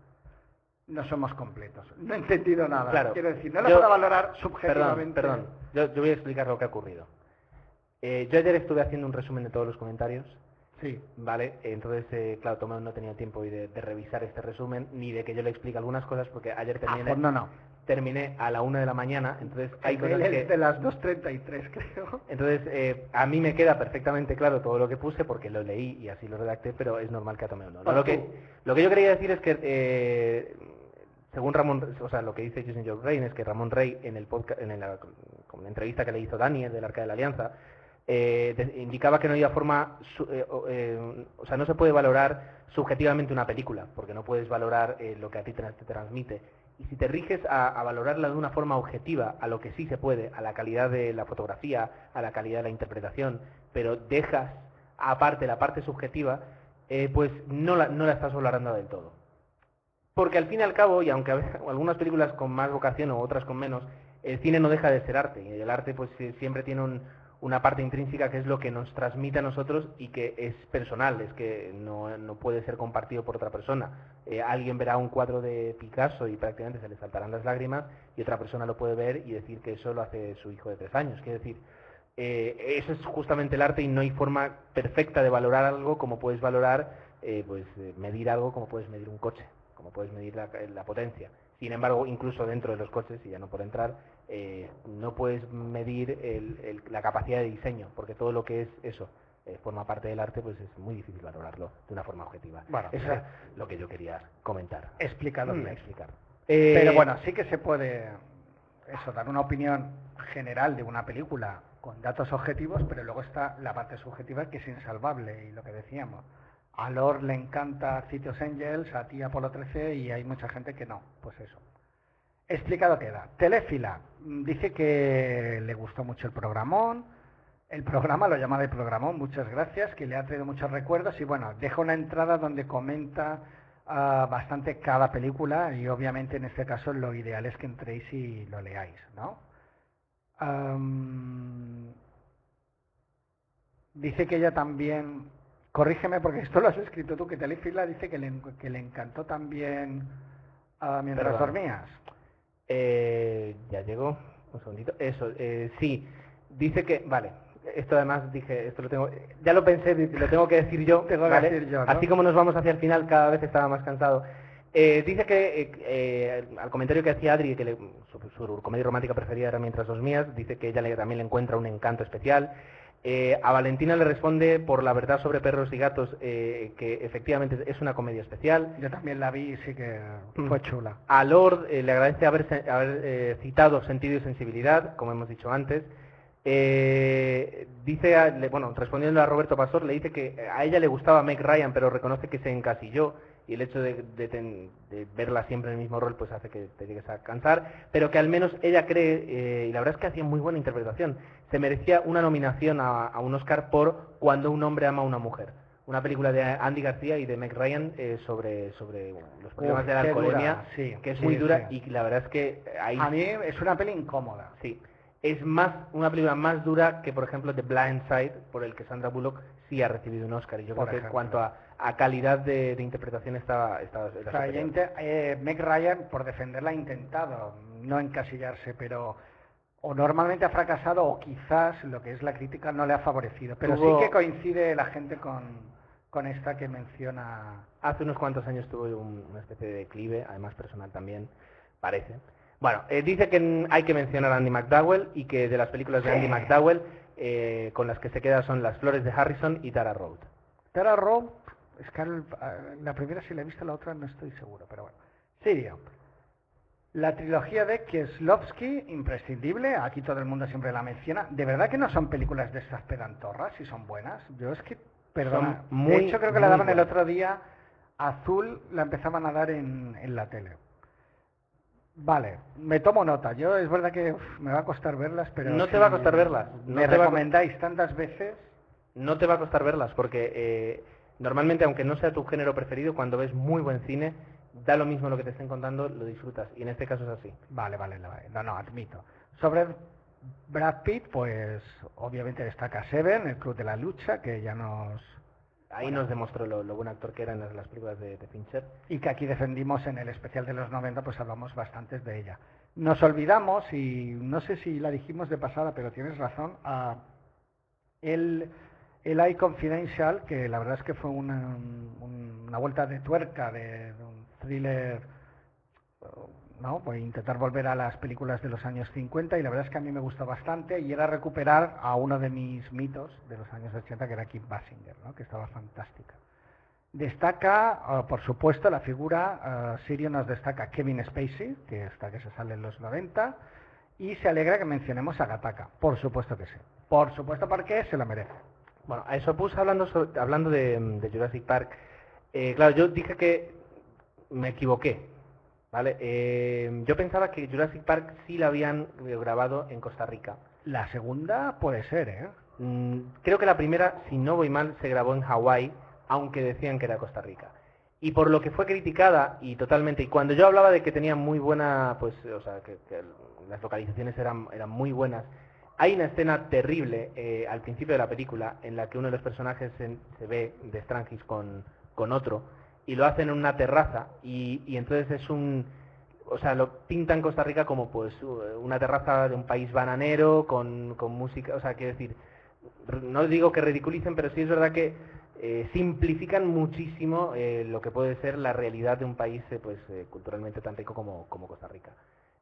S2: no somos completos. No he entendido nada.
S1: Claro.
S2: Quiero decir, no la
S1: Yo-
S2: puedo valorar
S1: Perdón,
S2: subjetivamente.
S1: perdón, yo, yo voy a explicar lo que ha ocurrido. Eh, yo ayer estuve haciendo un resumen de todos los comentarios
S2: Sí.
S1: Vale, entonces, eh, claro, Tomeo no tenía tiempo hoy de, de revisar este resumen, ni de que yo le explique algunas cosas, porque ayer
S2: A
S1: terminé,
S2: fondo no.
S1: terminé a la una de la mañana, entonces hay cosas que...
S2: de las 2.33, creo.
S1: Entonces, eh, a mí me queda perfectamente claro todo lo que puse, porque lo leí y así lo redacté, pero es normal que a Tomeo no. No,
S2: Pues
S1: Lo que, lo que yo quería decir es que, eh, según Ramón, o sea, lo que dice Justin Your Brain es que Ramón Rey, en el podcast, en la, entrevista que le hizo Daniel del Arca de la Alianza, eh, indicaba que no había forma, eh, eh, o sea, no se puede valorar subjetivamente una película, porque no puedes valorar lo que a ti te, te transmite. Y si te riges a, a valorarla de una forma objetiva, a lo que sí se puede, a la calidad de la fotografía, a la calidad de la interpretación, pero dejas aparte la parte subjetiva, pues no la, no la estás valorando del todo. Porque al fin y al cabo, y aunque algunas películas con más vocación o otras con menos, el cine no deja de ser arte. Y el arte pues siempre tiene un- una parte intrínseca que es lo que nos transmite a nosotros y que es personal, es que no, no puede ser compartido por otra persona. Eh, alguien verá un cuadro de Picasso y prácticamente se le saltarán las lágrimas y otra persona lo puede ver y decir que eso lo hace su hijo de tres años. Quiero decir, eh, eso es justamente el arte y no hay forma perfecta de valorar algo como puedes valorar, eh, pues medir algo como puedes medir un coche, como puedes medir la, la potencia. Sin embargo, incluso dentro de los coches, y ya no por entrar, eh, no puedes medir el- el- la capacidad de diseño, porque todo lo que es eso eh, forma parte del arte, pues es muy difícil valorarlo de una forma objetiva.
S2: Bueno,
S1: eso
S2: sí.
S1: es lo que yo quería comentar.
S2: Explicado
S1: Mm, explicar.
S2: Pero
S1: Eh,
S2: bueno, sí que se puede eso, dar una opinión general de una película con datos objetivos, pero luego está la parte subjetiva que es insalvable y lo que decíamos. A Lord le encanta Cities Angels, a ti Apolo 13 y hay mucha gente que no. Pues eso. Explicado queda. Telefila mm, dice que le gustó mucho el programón. El programa lo llama de programón, muchas gracias, que le ha traído muchos recuerdos y bueno, deja una entrada donde comenta ah, bastante cada película y obviamente en este caso lo ideal es que entréis y lo leáis, ¿no? Dice que ella también, corrígeme porque esto lo has escrito tú, que Telefila dice que le, en- que le encantó también ah, mientras
S1: Perdón.
S2: dormías.
S1: Eh, ya llegó, un segundito. Eso, eh, sí. Dice que, vale, esto además dije, esto lo tengo, ya lo pensé, lo tengo que decir yo.
S2: Tengo que
S1: ¿vale?
S2: decir yo, ¿no?
S1: Así como nos vamos hacia el final, cada vez estaba más cansado. Eh, dice que eh, eh, al comentario que hacía Adri, que le- su, su comedia romántica preferida era Mientras dos mías, dice que ella le- también le encuentra un encanto especial. Eh, a Valentina le responde por la verdad sobre perros y gatos eh, que efectivamente es una comedia especial.
S2: Yo también la vi y sí que
S1: Mm.
S2: fue chula.
S1: A Lord eh, le agradece haber, citado sentido y sensibilidad, como hemos dicho antes. Dice, a- le- bueno, respondiendo a Roberto Pastor, le dice que a ella le gustaba Meg Ryan, pero reconoce que se encasilló y el hecho de, de ten- de verla siempre en el mismo rol pues hace que te llegues a cansar, pero que al menos ella cree, eh, y la verdad es que hacía muy buena interpretación, se merecía una nominación a, a un Oscar por Cuando un hombre ama a una mujer. Una película de Andy García y de Meg Ryan eh, sobre, sobre los problemas
S2: Uf,
S1: de la alcoholemia,
S2: sí,
S1: que es
S2: sí,
S1: muy dura
S2: sí.
S1: y la verdad es que ahí
S2: A mí es una peli incómoda.
S1: sí es más una película más dura que por ejemplo The Blind Side por el que Sandra Bullock sí ha recibido un Oscar y yo
S2: Por
S1: creo que en cuanto a, a calidad de, de interpretación estaba era
S2: O sea, ella
S1: superior.
S2: inte- eh, Meg Ryan, por defenderla, ha intentado no encasillarse, pero o normalmente ha fracasado o quizás lo que es la crítica no le ha favorecido. Pero
S1: Tuvo-
S2: sí que coincide la gente con, con esta que menciona.
S1: Hace unos cuantos años tuvo un- una especie de declive, además personal también, parece. Bueno, eh, dice que hay que mencionar a Andy McDowell y que de las películas de. Andy McDowell eh, con las que se queda son Las Flores de Harrison y Tara Road.
S2: Tara Rowe, es que la primera sí la he visto, la otra no estoy seguro, pero bueno. Sirio. La trilogía de Kieslowski, imprescindible, aquí todo el mundo siempre la menciona. ¿De verdad que no son películas de estas pedantorras y son buenas? Yo es que, de hecho creo que la daban el otro día, azul la empezaban a dar en, en la tele. Vale, me tomo nota. Yo es verdad que uf, me va a costar verlas, pero...
S1: No te va a costar verlas, no
S2: me
S1: te va
S2: recomendáis tantas veces...
S1: no te va a costar verlas porque eh, normalmente aunque no sea tu género preferido cuando ves muy buen cine da lo mismo lo que te estén contando lo disfrutas y en este caso es así
S2: Vale, vale, vale. No, no, admito. Sobre Brad Pitt, pues obviamente destaca Seven, el Club de la Lucha, que ya nos...
S1: ahí nos demostró lo, lo buen actor que era en las, las películas de, de Fincher
S2: y que aquí defendimos en el especial de los 90, pues hablamos bastantes de ella. Nos olvidamos, y no sé si la dijimos de pasada, pero tienes razón, a el, el I Confidential, que la verdad es que fue una, un- una vuelta de tuerca de, de un thriller, ¿no? Pues intentar volver a las películas de los años 50 y la verdad es que a mí me gustó bastante y era recuperar a uno de mis mitos de los años 80 que era Kim Basinger, ¿no? Que estaba fantástica. Destaca, ah, por supuesto, la figura, ah, Sirio nos destaca Kevin Spacey, que está que se sale en los 90, y se alegra que mencionemos a Gataka, por supuesto que sí. Por supuesto, porque se lo merece.
S1: Bueno, a eso puse hablando, hablando de, de Jurassic Park. eh, claro, yo dije que me equivoqué. ¿Vale? Eh, yo pensaba que Jurassic Park sí la habían eh, grabado en Costa Rica.
S2: La segunda puede ser, ¿eh?
S1: Mm, creo que la primera, si no voy mal, se grabó en Hawái, aunque decían que era Costa Rica. Y por lo que fue criticada y totalmente, y cuando yo hablaba de que tenía muy buena, pues, o sea, que, que las localizaciones eran, eran muy buenas, hay una escena terrible eh, al principio de la película en la que uno de los personajes se, se ve de Strangis con, con otro y lo hacen en una terraza y, y entonces es un, o sea, lo pintan Costa Rica como pues una terraza de un país bananero con, con música, o sea, quiero decir, no digo que ridiculicen, pero sí es verdad que eh, simplifican muchísimo eh, lo que puede ser la realidad de un país eh, pues eh, culturalmente tan rico como, como Costa Rica.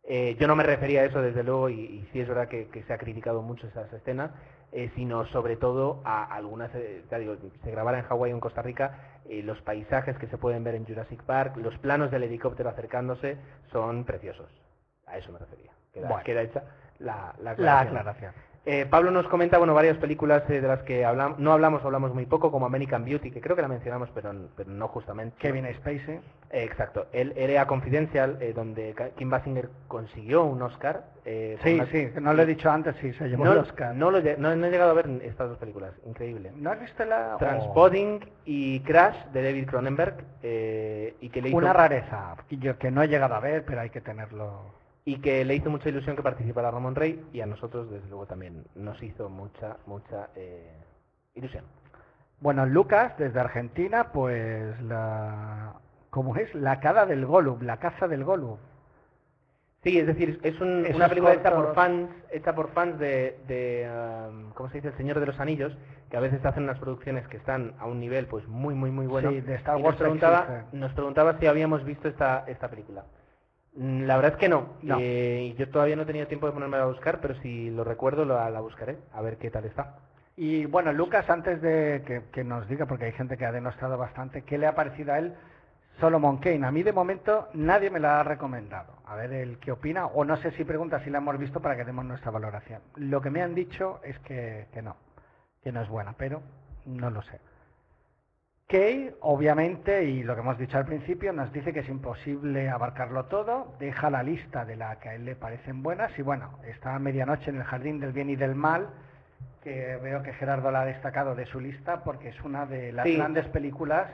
S1: Eh, yo no me refería a eso desde luego y, y sí es verdad que, que se ha criticado mucho esas escenas, eh, sino sobre todo a algunas, eh, ya digo, se grabara en Hawái o en Costa Rica, eh, los paisajes que se pueden ver en Jurassic Park, los planos del helicóptero acercándose son preciosos. A eso me refería. Queda,
S2: Bueno.
S1: queda hecha la, la
S2: La
S1: aclaración. Eh, Pablo nos comenta bueno varias películas eh, de las que hablam- no hablamos o hablamos muy poco, como American Beauty, que creo que la mencionamos, pero, pero no justamente.
S2: Kevin Spacey.
S1: Eh, exacto. El Area Confidential, eh, donde Kim Basinger consiguió un Oscar. eh,
S2: Sí,
S1: una-
S2: sí, no lo he dicho antes, sí, se llevó
S1: No,
S2: el Oscar.
S1: no, lo no- no he llegado a ver estas dos películas, increíble.
S2: ¿No has visto la...?
S1: Transpoding y Crash de David Cronenberg eh, y que le hizo
S2: Una rareza, que yo que no he llegado a ver, pero hay que tenerlo...
S1: y que le hizo mucha ilusión que participara Ramón Rey y a nosotros desde luego también nos hizo mucha mucha eh, ilusión.
S2: Bueno, Lucas, desde Argentina, pues la... ¿Cómo es? La cada del Golub, la caza del Golub.
S1: Sí, es decir, es un- una película hecha por fans, hecha por fans de, de um, ¿cómo se dice? El Señor de los Anillos, que a veces hacen unas producciones que están a un nivel pues muy muy muy bueno.
S2: Sí, de Star
S1: y nos preguntaba, nos preguntaba si habíamos visto esta esta película. Mm, La verdad es que no.
S2: No.
S1: Eh, y yo todavía no he tenido tiempo de ponerme a buscar, pero si lo recuerdo la, la buscaré, a ver qué tal está.
S2: Y bueno, Lucas, antes de que, que nos diga, porque hay gente que ha demostrado bastante, ¿qué le ha parecido a él Solomon Kane? A mí de momento nadie me la ha recomendado. A ver el qué opina, o no sé si pregunta si la hemos visto para que demos nuestra valoración. Lo que me han dicho es que, que no, que no es buena, pero no lo sé. Kay, obviamente, y lo que hemos dicho al principio, nos dice que es imposible abarcarlo todo, deja la lista de la que a él le parecen buenas y bueno, está a medianoche en el jardín del bien y del mal, que veo que Gerardo la ha destacado de su lista porque es una de las
S1: Sí.
S2: grandes películas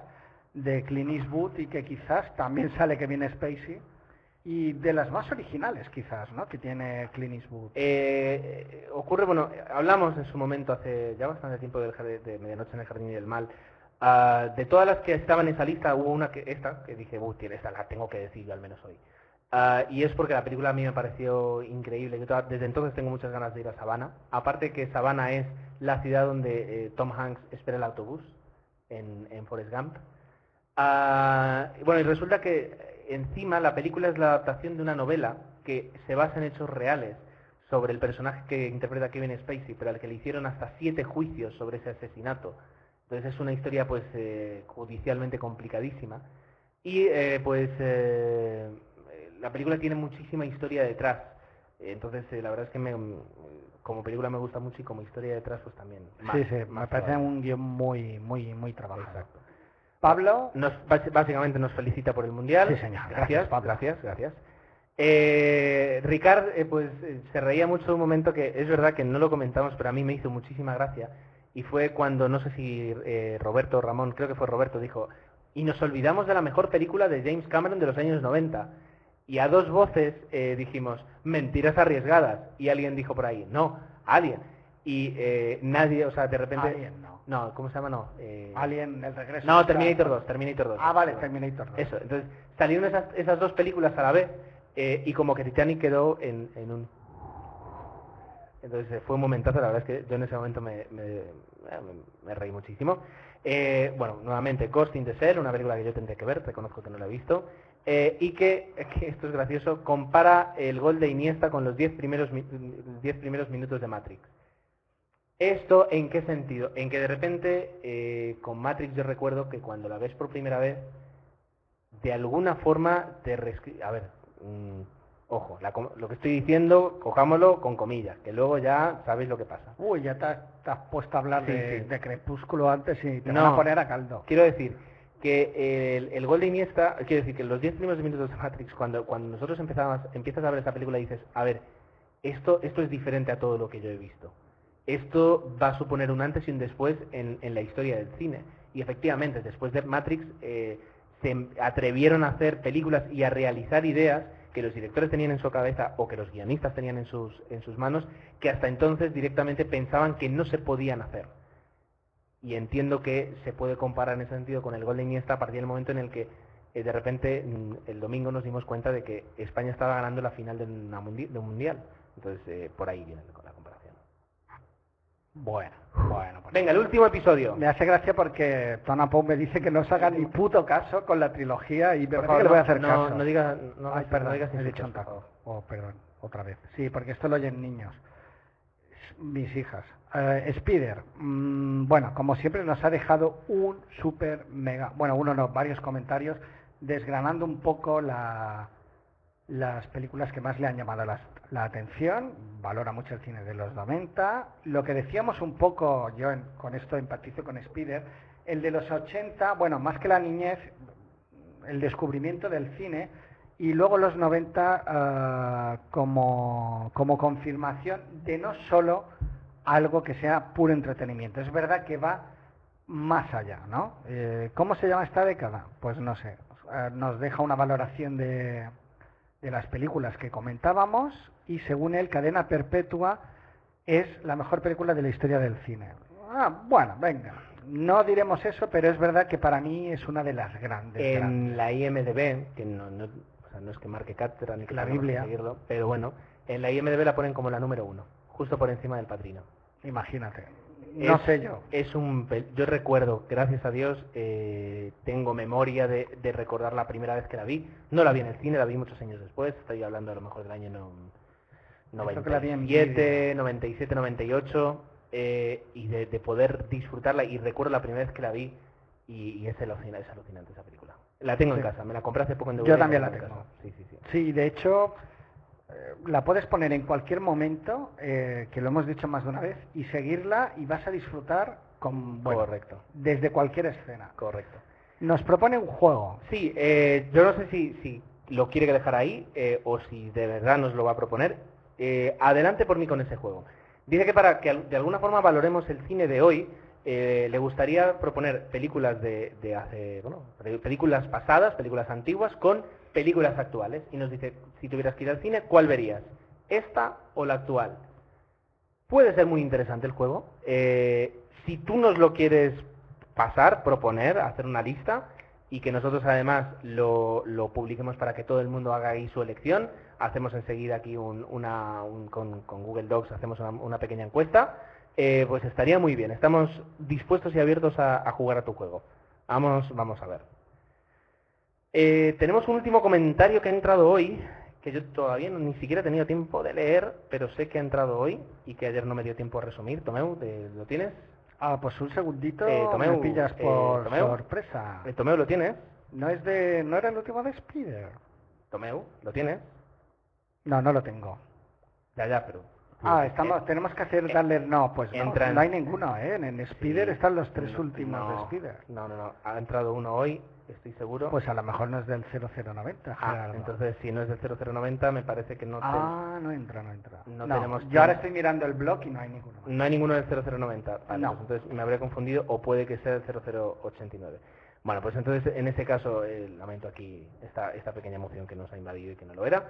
S2: de Clint Eastwood y que quizás también sale Kevin Spacey y de las más originales quizás, ¿no? Que tiene Clint Eastwood.
S1: Eh, ocurre, bueno, hablamos en su momento hace ya bastante tiempo del de Medianoche en el Jardín del Mal. Ah, de todas las que estaban en esa lista, hubo una que, esta, que dije, uy, tiene esta la tengo que decir yo al menos hoy. Ah, y es porque la película a mí me pareció increíble. Desde entonces tengo muchas ganas de ir a Savannah. Aparte que Savannah es la ciudad donde eh, Tom Hanks espera el autobús en, en Forrest Gump. Y bueno, y resulta que eh, encima la película es la adaptación de una novela que se basa en hechos reales sobre el personaje que interpreta Kevin Spacey, pero al que le hicieron hasta siete juicios sobre ese asesinato. Entonces es una historia pues eh, judicialmente complicadísima. Y eh, pues eh, la película tiene muchísima historia detrás. Entonces eh, la verdad es que me, como película me gusta mucho y como historia detrás pues también. más-
S2: sí, sí, me parece un guion muy, muy, muy trabajado.
S1: Exacto.
S2: Pablo,
S1: Nos, básicamente nos felicita por el mundial.
S2: Sí, señor. Gracias,
S1: Gracias,
S2: Pablo.
S1: gracias, gracias. Eh, Ricard, eh, pues eh, se reía mucho de un momento que es verdad que no lo comentamos, pero a mí me hizo muchísima gracia. Y fue cuando, no sé si eh, Roberto o Ramón, creo que fue Roberto, dijo, y nos olvidamos de la mejor película de James Cameron de los años 90. Y a dos voces eh, dijimos, mentiras arriesgadas. Y alguien dijo por ahí, no, Alien. Y eh, nadie, o sea, de repente...
S2: Alien, no.
S1: No, ¿cómo se llama? No. eh,
S2: Alien, el regreso.
S1: no,
S2: está-
S1: Terminator 2, Terminator 2.
S2: Ah, vale, Terminator 2.
S1: Eso, entonces salieron esas, esas dos películas a la vez eh, y como que Titanic quedó en, en un... Entonces eh, fue un momentazo, la verdad es que yo en ese momento me, eh, reí muchísimo. Eh, bueno, nuevamente, Ghost in the Shell, una película que yo tendré que ver, reconozco que no la he visto, y que, esto es gracioso, compara el gol de Iniesta con los 10 primeros, mi- 10 primeros minutos de Matrix. ¿Esto en qué sentido? En que de repente eh, con Matrix yo recuerdo que cuando la ves por primera vez, de alguna forma te A ver, mm, Ojo, la lo que estoy diciendo, cojámoslo con comillas, que luego ya sabéis lo que pasa.
S2: Uy, ya te te has puesto a hablar
S1: Sí,
S2: de,
S1: sí.
S2: de Crepúsculo antes y te
S1: No.
S2: van a poner a caldo.
S1: Quiero decir que el, el gol de Iniesta, quiero decir que los 10 primeros minutos de Matrix, cuando, cuando nosotros empezamos, empiezas a ver esa película y dices, a ver, esto, esto es diferente a todo lo que yo he visto. Esto va a suponer un antes y un después en, en la historia del cine. Y efectivamente, después de Matrix, eh, se atrevieron a hacer películas y a realizar ideas que los directores tenían en su cabeza o que los guionistas tenían en sus, en sus manos, que hasta entonces directamente pensaban que no se podían hacer y entiendo que se puede comparar en ese sentido con el gol de Iniesta a partir del momento en el que eh, de repente mm, el domingo nos dimos cuenta de que España estaba ganando la final de, un mundial. Entonces, eh, por ahí viene la comparación.
S2: Bueno, bueno. pues-
S1: Venga, el último episodio.
S2: Me hace gracia porque Tona Pau me dice que no se haga ni puto caso con la trilogía y me
S1: Por
S2: parece
S1: favor,
S2: que le voy a
S1: no-
S2: hacer
S1: no-
S2: caso.
S1: no digas- no-
S2: Ay,
S1: no
S2: perdón,
S1: digas
S2: he dicho un taco. Oh, perdón, otra vez. Sí, porque esto lo oyen niños. Mis hijas. Eh, Spider, mm, bueno, como siempre nos ha dejado un super mega, bueno, uno no, varios comentarios desgranando un poco la, las películas que más le han llamado la, la atención, valora mucho el cine de los 90, lo que decíamos un poco, yo en- con esto empatizo con Spider, el de los 80, bueno, más que la niñez, el descubrimiento del cine, y luego los 90 ah, como, como confirmación de no solo algo que sea puro entretenimiento, es verdad que va más allá, ¿no? Eh, ¿Cómo se llama esta década? Pues no sé, Eh, nos deja una valoración de, de las películas que comentábamos y según él, Cadena Perpetua es la mejor película de la historia del cine. Ah, bueno, venga, no diremos eso, pero es verdad que para mí es una de las grandes.
S1: En
S2: grandes.
S1: la IMDB, que no, no, o sea, no es que marque cátedra ni que
S2: La Biblia.
S1: seguirlo, pero bueno, en la IMDB la ponen como la número uno, justo por encima del Padrino.
S2: Imagínate. No
S1: Es-
S2: sé yo.
S1: Es un, yo recuerdo, gracias a Dios, eh, tengo memoria de, de recordar la primera vez que la vi. No la vi en el cine, la vi muchos años después. Estoy hablando a lo mejor del año no, 97,
S2: vídeo.
S1: 97, 98, eh, y de, de poder disfrutarla. Y recuerdo la primera vez que la vi y, y es, alucina- es alucinante esa película. La tengo
S2: Sí.
S1: en casa, me la compré hace poco en DVD.
S2: Yo también la
S1: en
S2: tengo.
S1: casa. Sí, sí, sí.
S2: Sí, de hecho, eh, la puedes poner en cualquier momento, eh, que lo hemos dicho más de una vez, y seguirla y vas a disfrutar con, bueno,
S1: Correcto,
S2: desde cualquier escena.
S1: correcto.
S2: Nos propone un juego.
S1: Sí, eh, yo no sé si, si lo quiere dejar ahí eh, o si de verdad nos lo va a proponer. Eh, adelante por mí con ese juego. Dice que para que de alguna forma valoremos el cine de hoy, eh, le gustaría proponer películas de, hace, bueno, pe- películas pasadas, películas antiguas, con películas actuales. Y nos dice, si tuvieras que ir al cine, ¿cuál verías? ¿Esta o la actual? Puede ser muy interesante el juego. Eh, si tú nos lo quieres pasar, proponer, hacer una lista y que nosotros además lo publiquemos para que todo el mundo haga ahí su elección, hacemos enseguida aquí un- una, un- con, con Google Docs, hacemos una, una pequeña encuesta, eh, pues estaría muy bien. Estamos dispuestos y abiertos a, a jugar a tu juego. Vamos, vamos a ver. Eh, tenemos un último comentario que ha entrado hoy, que yo todavía no- ni siquiera he tenido tiempo de leer, pero sé que ha entrado hoy y que ayer no me dio tiempo a resumir. Tomeu, ¿te- ¿lo tienes?
S2: Ah, pues un segundito,
S1: Eh, Tomeu,
S2: me pillas
S1: eh,
S2: por
S1: Tomeu.
S2: sorpresa.
S1: Eh, Tomeu, ¿lo tienes?
S2: No es de, no era el último de Spider.
S1: Tomeu, ¿lo tienes?
S2: No, no lo tengo.
S1: Ya, ya, pero...
S2: Ah,
S1: Eh,
S2: estamos, tenemos que hacer darle, no, pues no, no hay ninguno, ¿eh? En, en Spider
S1: Sí.
S2: están los tres
S1: No,
S2: últimos de
S1: no,
S2: Spider.
S1: No, no, no. Ha entrado uno hoy, estoy seguro.
S2: Pues a lo mejor no es del 0090,
S1: ah, entonces si no es del 0090 me parece que no,
S2: Ah, no entra, no entra.
S1: No tenemos
S2: yo ahora estoy mirando el blog y no hay ninguno.
S1: no hay ninguno del 0090. Vale,
S2: No.
S1: pues entonces me habré confundido o puede que sea el 0089. Bueno, pues entonces en ese caso eh, lamento aquí esta, esta pequeña emoción que nos ha invadido y que no lo era.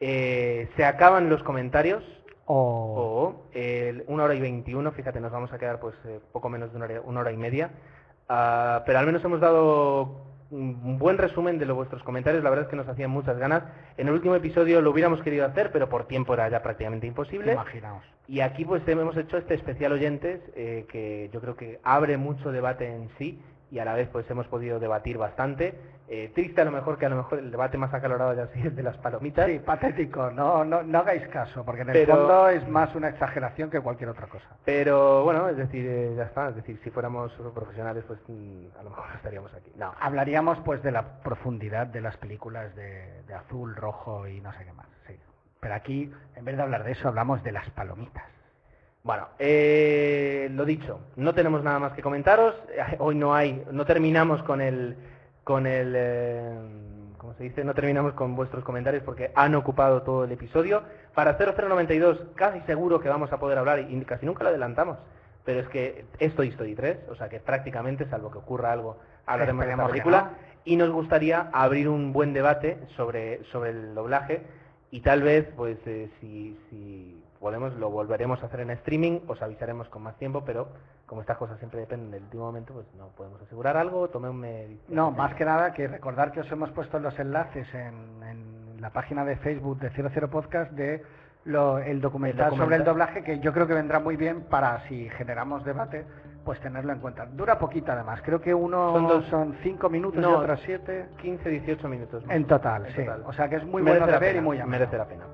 S1: Eh, se acaban los comentarios
S2: O...
S1: o el una hora y 21, fíjate, nos vamos a quedar pues eh, poco menos de una hora, una hora y media. Ah, pero al menos hemos dado un buen resumen de vuestros comentarios, la verdad es que nos hacían muchas ganas. En el último episodio lo hubiéramos querido hacer, pero por tiempo era ya prácticamente imposible.
S2: Imaginaos.
S1: Y aquí pues hemos hecho este especial oyentes eh, que yo creo que abre mucho debate en sí y a la vez pues hemos podido debatir bastante. Eh, triste a lo mejor que a lo mejor el debate más acalorado haya sido el de las palomitas.
S2: Sí, patético, no, no, no hagáis caso, porque en el
S1: Pero-
S2: fondo es más una exageración que cualquier otra cosa.
S1: Pero bueno, es decir, eh, ya está. Es decir, si fuéramos profesionales, pues mm, a lo mejor estaríamos aquí. No.
S2: Hablaríamos pues de la profundidad de las películas de, de azul, rojo y no sé qué más. Sí. Pero aquí, en vez de hablar de eso, hablamos de las palomitas.
S1: Bueno, eh, lo dicho, no tenemos nada más que comentaros. Hoy no hay, no terminamos con el, con el, eh, ¿cómo se dice? No terminamos con vuestros comentarios porque han ocupado todo el episodio. Para 0092 casi seguro que vamos a poder hablar y casi nunca lo adelantamos. Pero es que es Toy Story 3, o sea que prácticamente, salvo que ocurra algo, hablaremos de esta película. Y nos gustaría abrir un buen debate sobre, sobre el doblaje y tal vez, pues, eh, si, si podemos, lo volveremos a hacer en streaming, os avisaremos con más tiempo, pero como estas cosas siempre dependen del último momento, pues no podemos asegurar algo, tomé
S2: No, más que nada que recordar que os hemos puesto los enlaces en, en la página de Facebook de 00 Podcast de lo- el, documental
S1: El
S2: sobre el doblaje que yo creo que vendrá muy bien para si generamos debate, pues tenerlo en cuenta. Dura poquito además, creo que uno
S1: Son dos-
S2: son cinco minutos y
S1: No,
S2: otros siete
S1: 15, 18 minutos. más
S2: en total,
S1: en
S2: sí.
S1: total.
S2: O sea que es muy
S1: Merece
S2: bueno de ver y muy ameno.
S1: Merece la pena.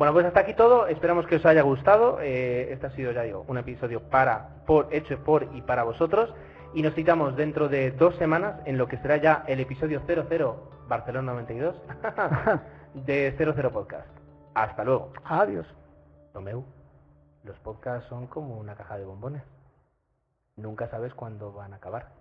S1: Bueno, pues hasta aquí todo. Esperamos que os haya gustado. Eh, este ha sido, ya digo, un episodio para, por, hecho por y para vosotros. Y nos citamos dentro de dos semanas en lo que será ya el episodio 00 Barcelona 92 de 00 Podcast. Hasta luego.
S2: Adiós.
S1: Tomeu, los podcasts son como una caja de bombones. Nunca sabes cuándo van a acabar.